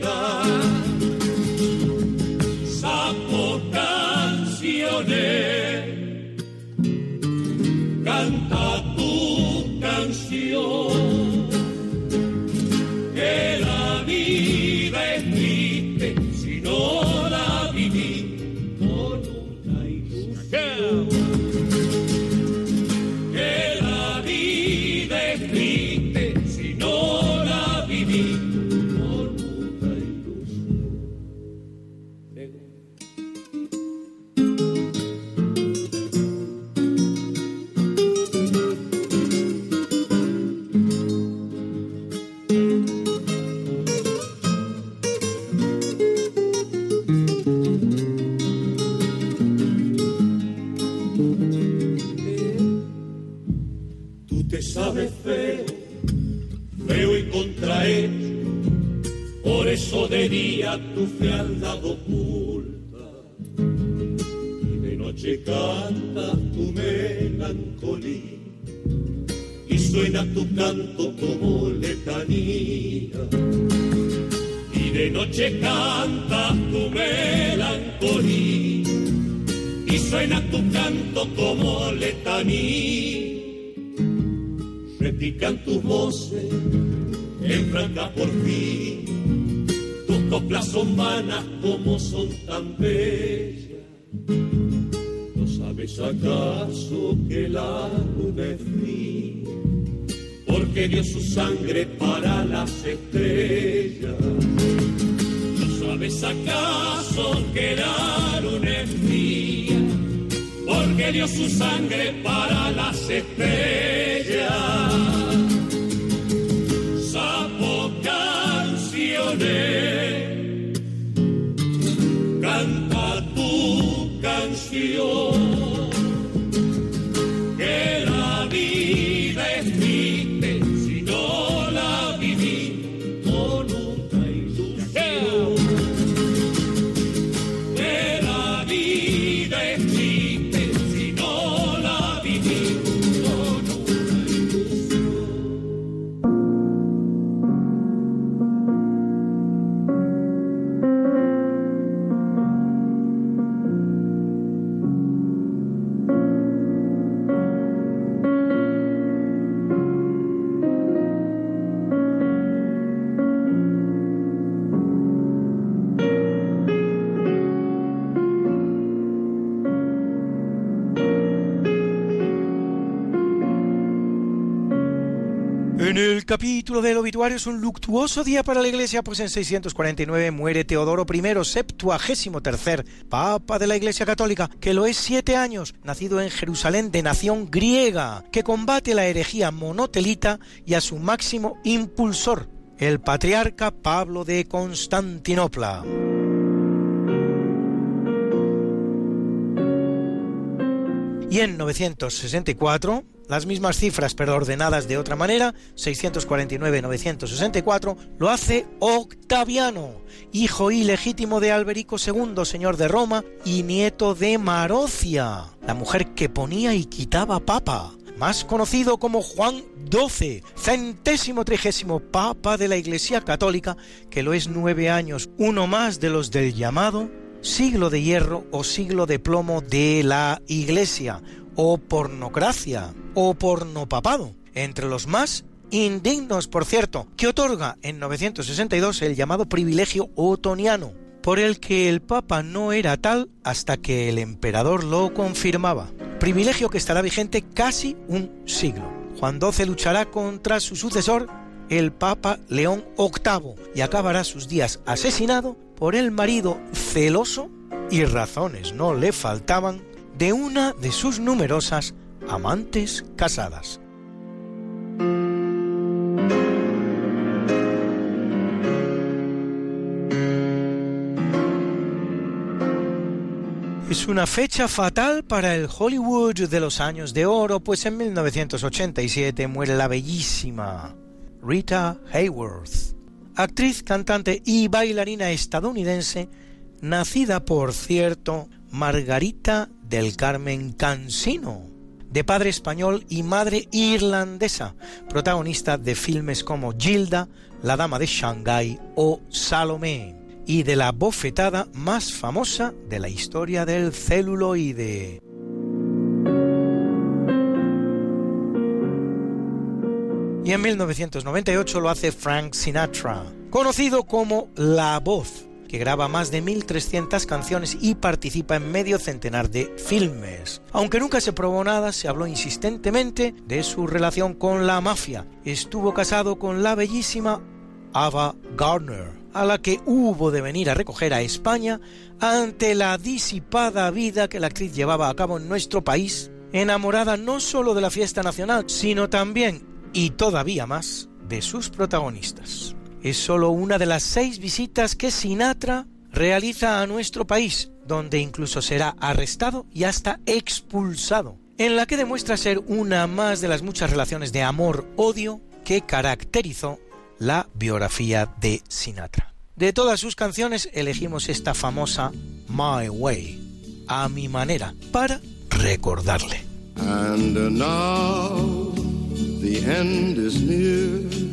Canciones, día tu fealdad oculta, y de noche canta tu melancolía, y suena tu canto como letanía, y de noche canta tu melancolía, y suena tu canto como letanía. Repican tus voces como son tan bellas. ¿No sabes acaso que la luna es fría? Porque dio su sangre para las estrellas. ¿No sabes acaso que la luna es fría? Porque dio su sangre para las estrellas. El capítulo del obituario es un luctuoso día para la Iglesia, pues en 649 muere Teodoro I, septuagésimo tercer Papa de la Iglesia Católica, que lo es siete años, nacido en Jerusalén de nación griega, que combate la herejía monotelita y a su máximo impulsor, el patriarca Pablo de Y en 964, las mismas cifras pero ordenadas de otra manera, 649-964, lo hace Octaviano, hijo ilegítimo de Alberico II, señor de Roma, y nieto de Marocia, la mujer que ponía y quitaba papa más conocido como Juan XII, centésimo trigésimo papa de la Iglesia Católica, que lo es nueve años, uno más de los del llamado siglo de hierro o siglo de plomo de la Iglesia, o pornocracia, o pornopapado, entre los más indignos, por cierto, que otorga en 962 el llamado privilegio otoniano, por el que el Papa no era tal hasta que el emperador lo confirmaba, privilegio que estará vigente casi un siglo. Juan XII luchará contra su sucesor, el Papa León VIII, y acabará sus días asesinado por el marido celoso, y razones no le faltaban, de una de sus numerosas amantes casadas. Es una fecha fatal para el Hollywood de los años de oro, pues en 1987 muere la bellísima Rita Hayworth, actriz, cantante y bailarina estadounidense, nacida por cierto Margarita del Carmen Cansino, de padre español y madre irlandesa, protagonista de filmes como Gilda, La Dama de Shanghái o Salomé y de la bofetada más famosa de la historia del celuloide. Y en 1998 lo hace Frank Sinatra, conocido como La Voz, que graba más de 1.300 canciones y participa en medio centenar de filmes. Aunque nunca se probó nada, se habló insistentemente de su relación con la mafia. Estuvo casado con la bellísima Ava Gardner, a la que hubo de venir a recoger a España ante la disipada vida que la actriz llevaba a cabo en nuestro país, enamorada no solo de la fiesta nacional, sino también, y todavía más, de sus protagonistas. Es solo una de las seis visitas que Sinatra realiza a nuestro país, donde incluso será arrestado y hasta expulsado, en la que demuestra ser una más de las muchas relaciones de amor-odio que caracterizó la biografía de Sinatra. De todas sus canciones elegimos esta famosa My Way, a mi manera, para recordarle. And now the end is near,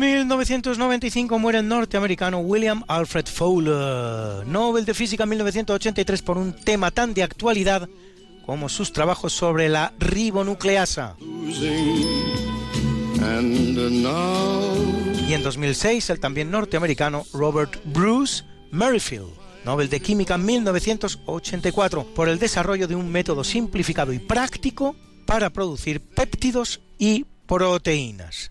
1995 muere el norteamericano William Alfred Fowler, Nobel de Física 1983 por un tema tan de actualidad como sus trabajos sobre la ribonucleasa. Y en 2006 el también norteamericano Robert Bruce Merrifield, Nobel de Química 1984, por el desarrollo de un método simplificado y práctico para producir péptidos y proteínas.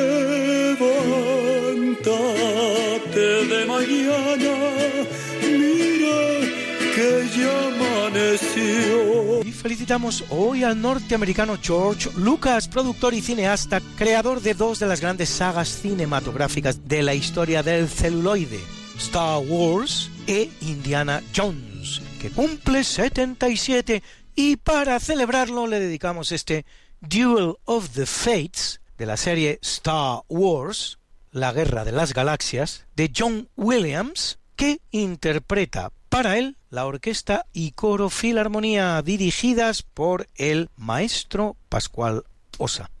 Felicitamos hoy al norteamericano George Lucas, productor y cineasta, creador de dos de las grandes sagas cinematográficas de la historia del celuloide, Star Wars e Indiana Jones, que cumple 77 y para celebrarlo le dedicamos este Duel of the Fates de la serie Star Wars, La Guerra de las Galaxias, de John Williams, que interpreta para él la orquesta y coro filarmonía dirigidas por el maestro Pascual Osa.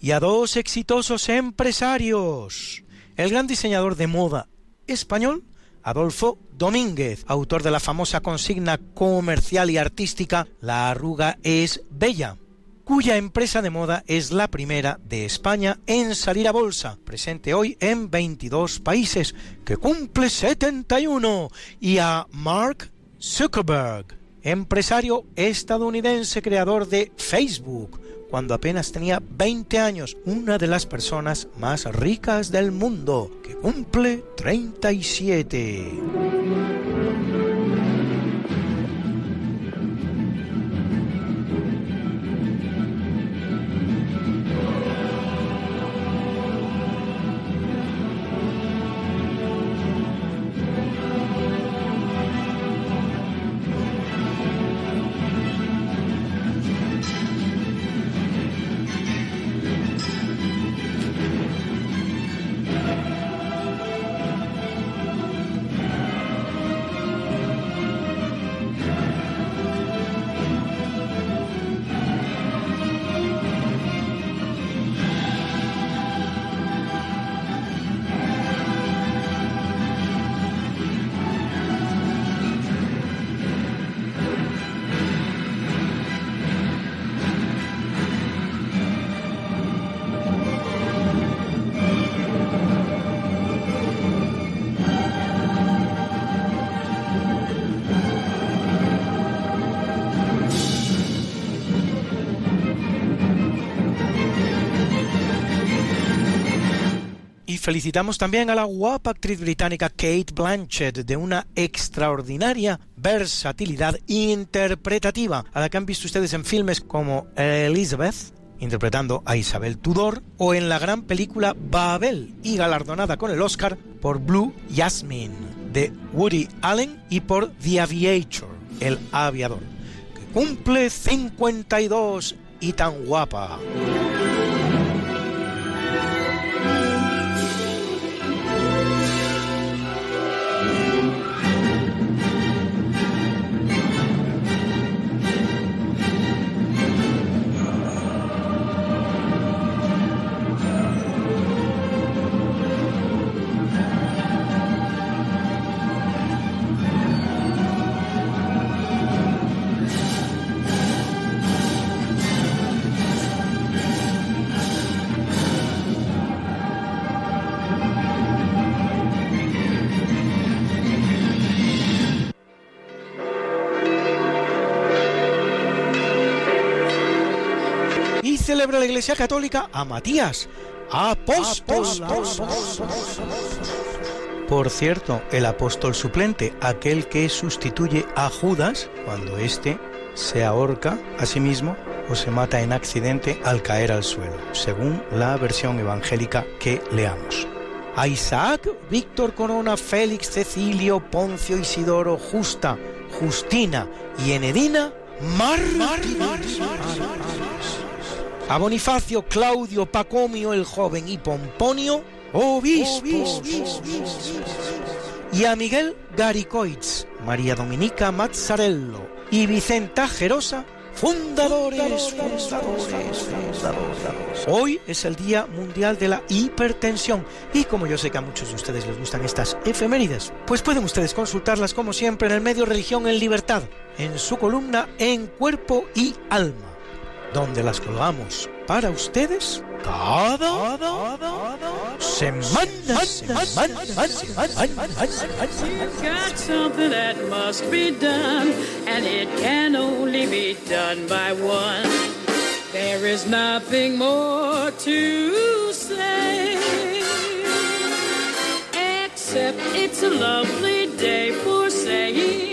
Y a dos exitosos empresarios. El gran diseñador de moda español Adolfo Domínguez, autor de la famosa consigna comercial y artística La arruga es bella, cuya empresa de moda es la primera de España en salir a bolsa, presente hoy en 22 países, que cumple 71, y a Mark Zuckerberg, empresario estadounidense creador de Facebook, cuando apenas tenía 20 años, una de las personas más ricas del mundo, que cumple 37. Felicitamos también a la guapa actriz británica Kate Blanchett de una extraordinaria versatilidad interpretativa, a la que han visto ustedes en filmes como Elizabeth, interpretando a Isabel Tudor, o en la gran película Babel y galardonada con el Oscar por Blue Jasmine de Woody Allen y por The Aviator, el aviador, que cumple 52 y tan guapa. Celebra la Iglesia Católica a Matías, apóstol. Por cierto, el apóstol suplente, aquel que sustituye a Judas cuando éste se ahorca a sí mismo o se mata en accidente al caer al suelo, según la versión evangélica que leamos. A Isaac, Víctor Corona, Félix, Cecilio, Poncio, Isidoro, Justa, Justina y Enedina, Mar, a Bonifacio, Claudio, Pacomio el joven y Pomponio, obispos. Y a Miguel Garicoitz, María Dominica Mazzarello y Vicenta Gerosa, fundadores, fundadores, fundadores. Hoy es el Día Mundial de la Hipertensión y como yo sé que a muchos de ustedes les gustan estas efemérides, pues pueden ustedes consultarlas como siempre en el medio Religión en Libertad, en su columna En Cuerpo y Alma donde las colgamos para ustedes cada semana. You've got something that must be done, and it can only be done by one. There is nothing more to say, except it's a lovely day for saying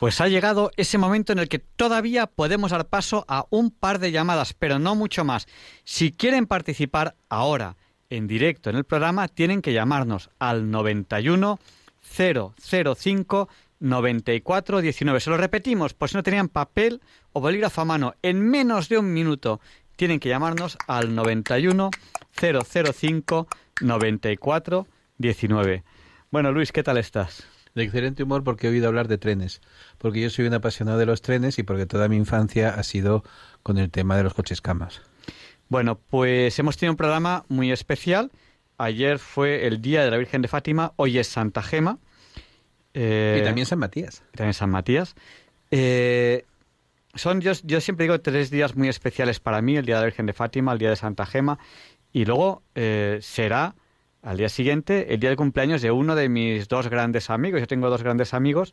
Pues ha llegado ese momento en el que todavía podemos dar paso a un par de llamadas, pero no mucho más. Si quieren participar ahora en directo en el programa, tienen que llamarnos al 91 005 94 19. Se lo repetimos, por si no tenían papel o bolígrafo a mano. En menos de un minuto tienen que llamarnos al 91 005 94 19. Bueno, Luis, ¿qué tal estás? De excelente humor porque he oído hablar de trenes, porque yo soy un apasionado de los trenes y porque toda mi infancia ha sido con el tema de los coches camas. Bueno, pues hemos tenido un programa muy especial. Ayer fue el Día de la Virgen de Fátima, hoy es Santa Gema. Eh, Y también San Matías. y también San Matías. Eh, son, yo, yo siempre digo, tres días muy especiales para mí, el Día de la Virgen de Fátima, el Día de Santa Gema, y luego eh, será al día siguiente el día de cumpleaños de uno de mis dos grandes amigos. Yo tengo dos grandes amigos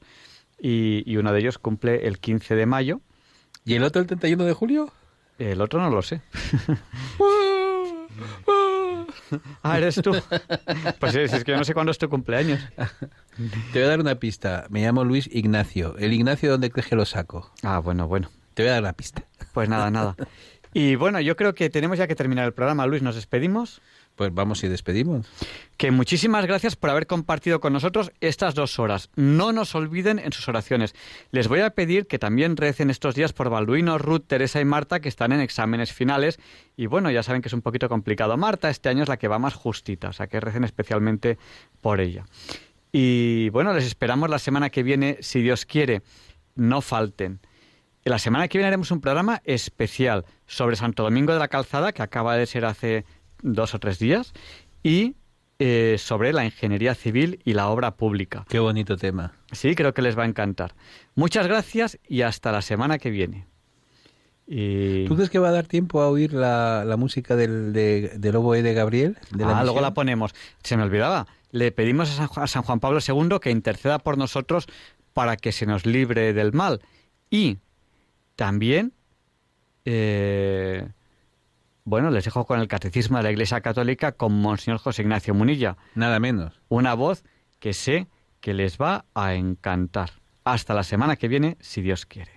y, y uno de ellos cumple el 15 de mayo. ¿Y el otro el 31 de julio? El otro no lo sé. *laughs* ah, eres tú. Pues es, es que yo no sé cuándo es tu cumpleaños. Te voy a dar una pista. Me llamo Luis Ignacio. El Ignacio, ¿dónde crees que lo saco? Ah, bueno, bueno. Te voy a dar la pista. Pues nada, nada. Y bueno, yo creo que tenemos ya que terminar el programa. Luis, ¿nos despedimos? Pues vamos y despedimos. Que muchísimas gracias por haber compartido con nosotros estas dos horas. No nos olviden en sus oraciones. Les voy a pedir que también recen estos días por Balduino, Ruth, Teresa y Marta, que están en exámenes finales. Y bueno, ya saben que es un poquito complicado. Marta este año es la que va más justita, o sea que recen especialmente por ella. Y bueno, les esperamos la semana que viene, si Dios quiere. No falten. La semana que viene haremos un programa especial sobre Santo Domingo de la Calzada, que acaba de ser hace dos o tres días, y eh, sobre la ingeniería civil y la obra pública. Qué bonito tema. Sí, creo que les va a encantar. Muchas gracias y hasta la semana que viene. Y... ¿Tú crees que va a dar tiempo a oír la, la música del, de, del oboe de Gabriel? De la ah, luego la ponemos. Se me olvidaba. Le pedimos a San, Ju- a San Juan Pablo II que interceda por nosotros para que se nos libre del mal. Y también, eh, bueno, les dejo con el Catecismo de la Iglesia Católica con Monseñor José Ignacio Munilla. Nada menos. Una voz que sé que les va a encantar. Hasta la semana que viene, si Dios quiere.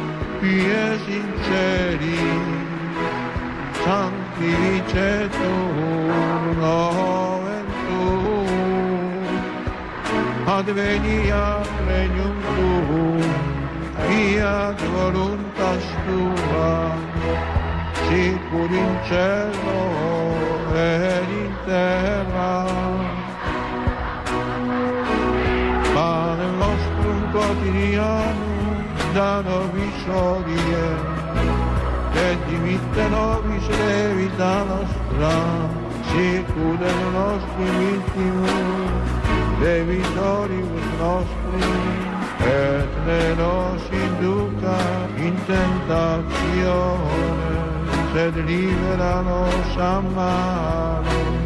pie sinceri, sanctificetur nomen tuum, adveniat regnum tuum, fiat voluntas tua, sicur in cielo ed in terra. Pane nostrum quotidianum visorie che dimittano viscerevi vita nostra si chiudono i nostri vittimi dei vittori nostri e ne nos induca in tentazione se libera nos a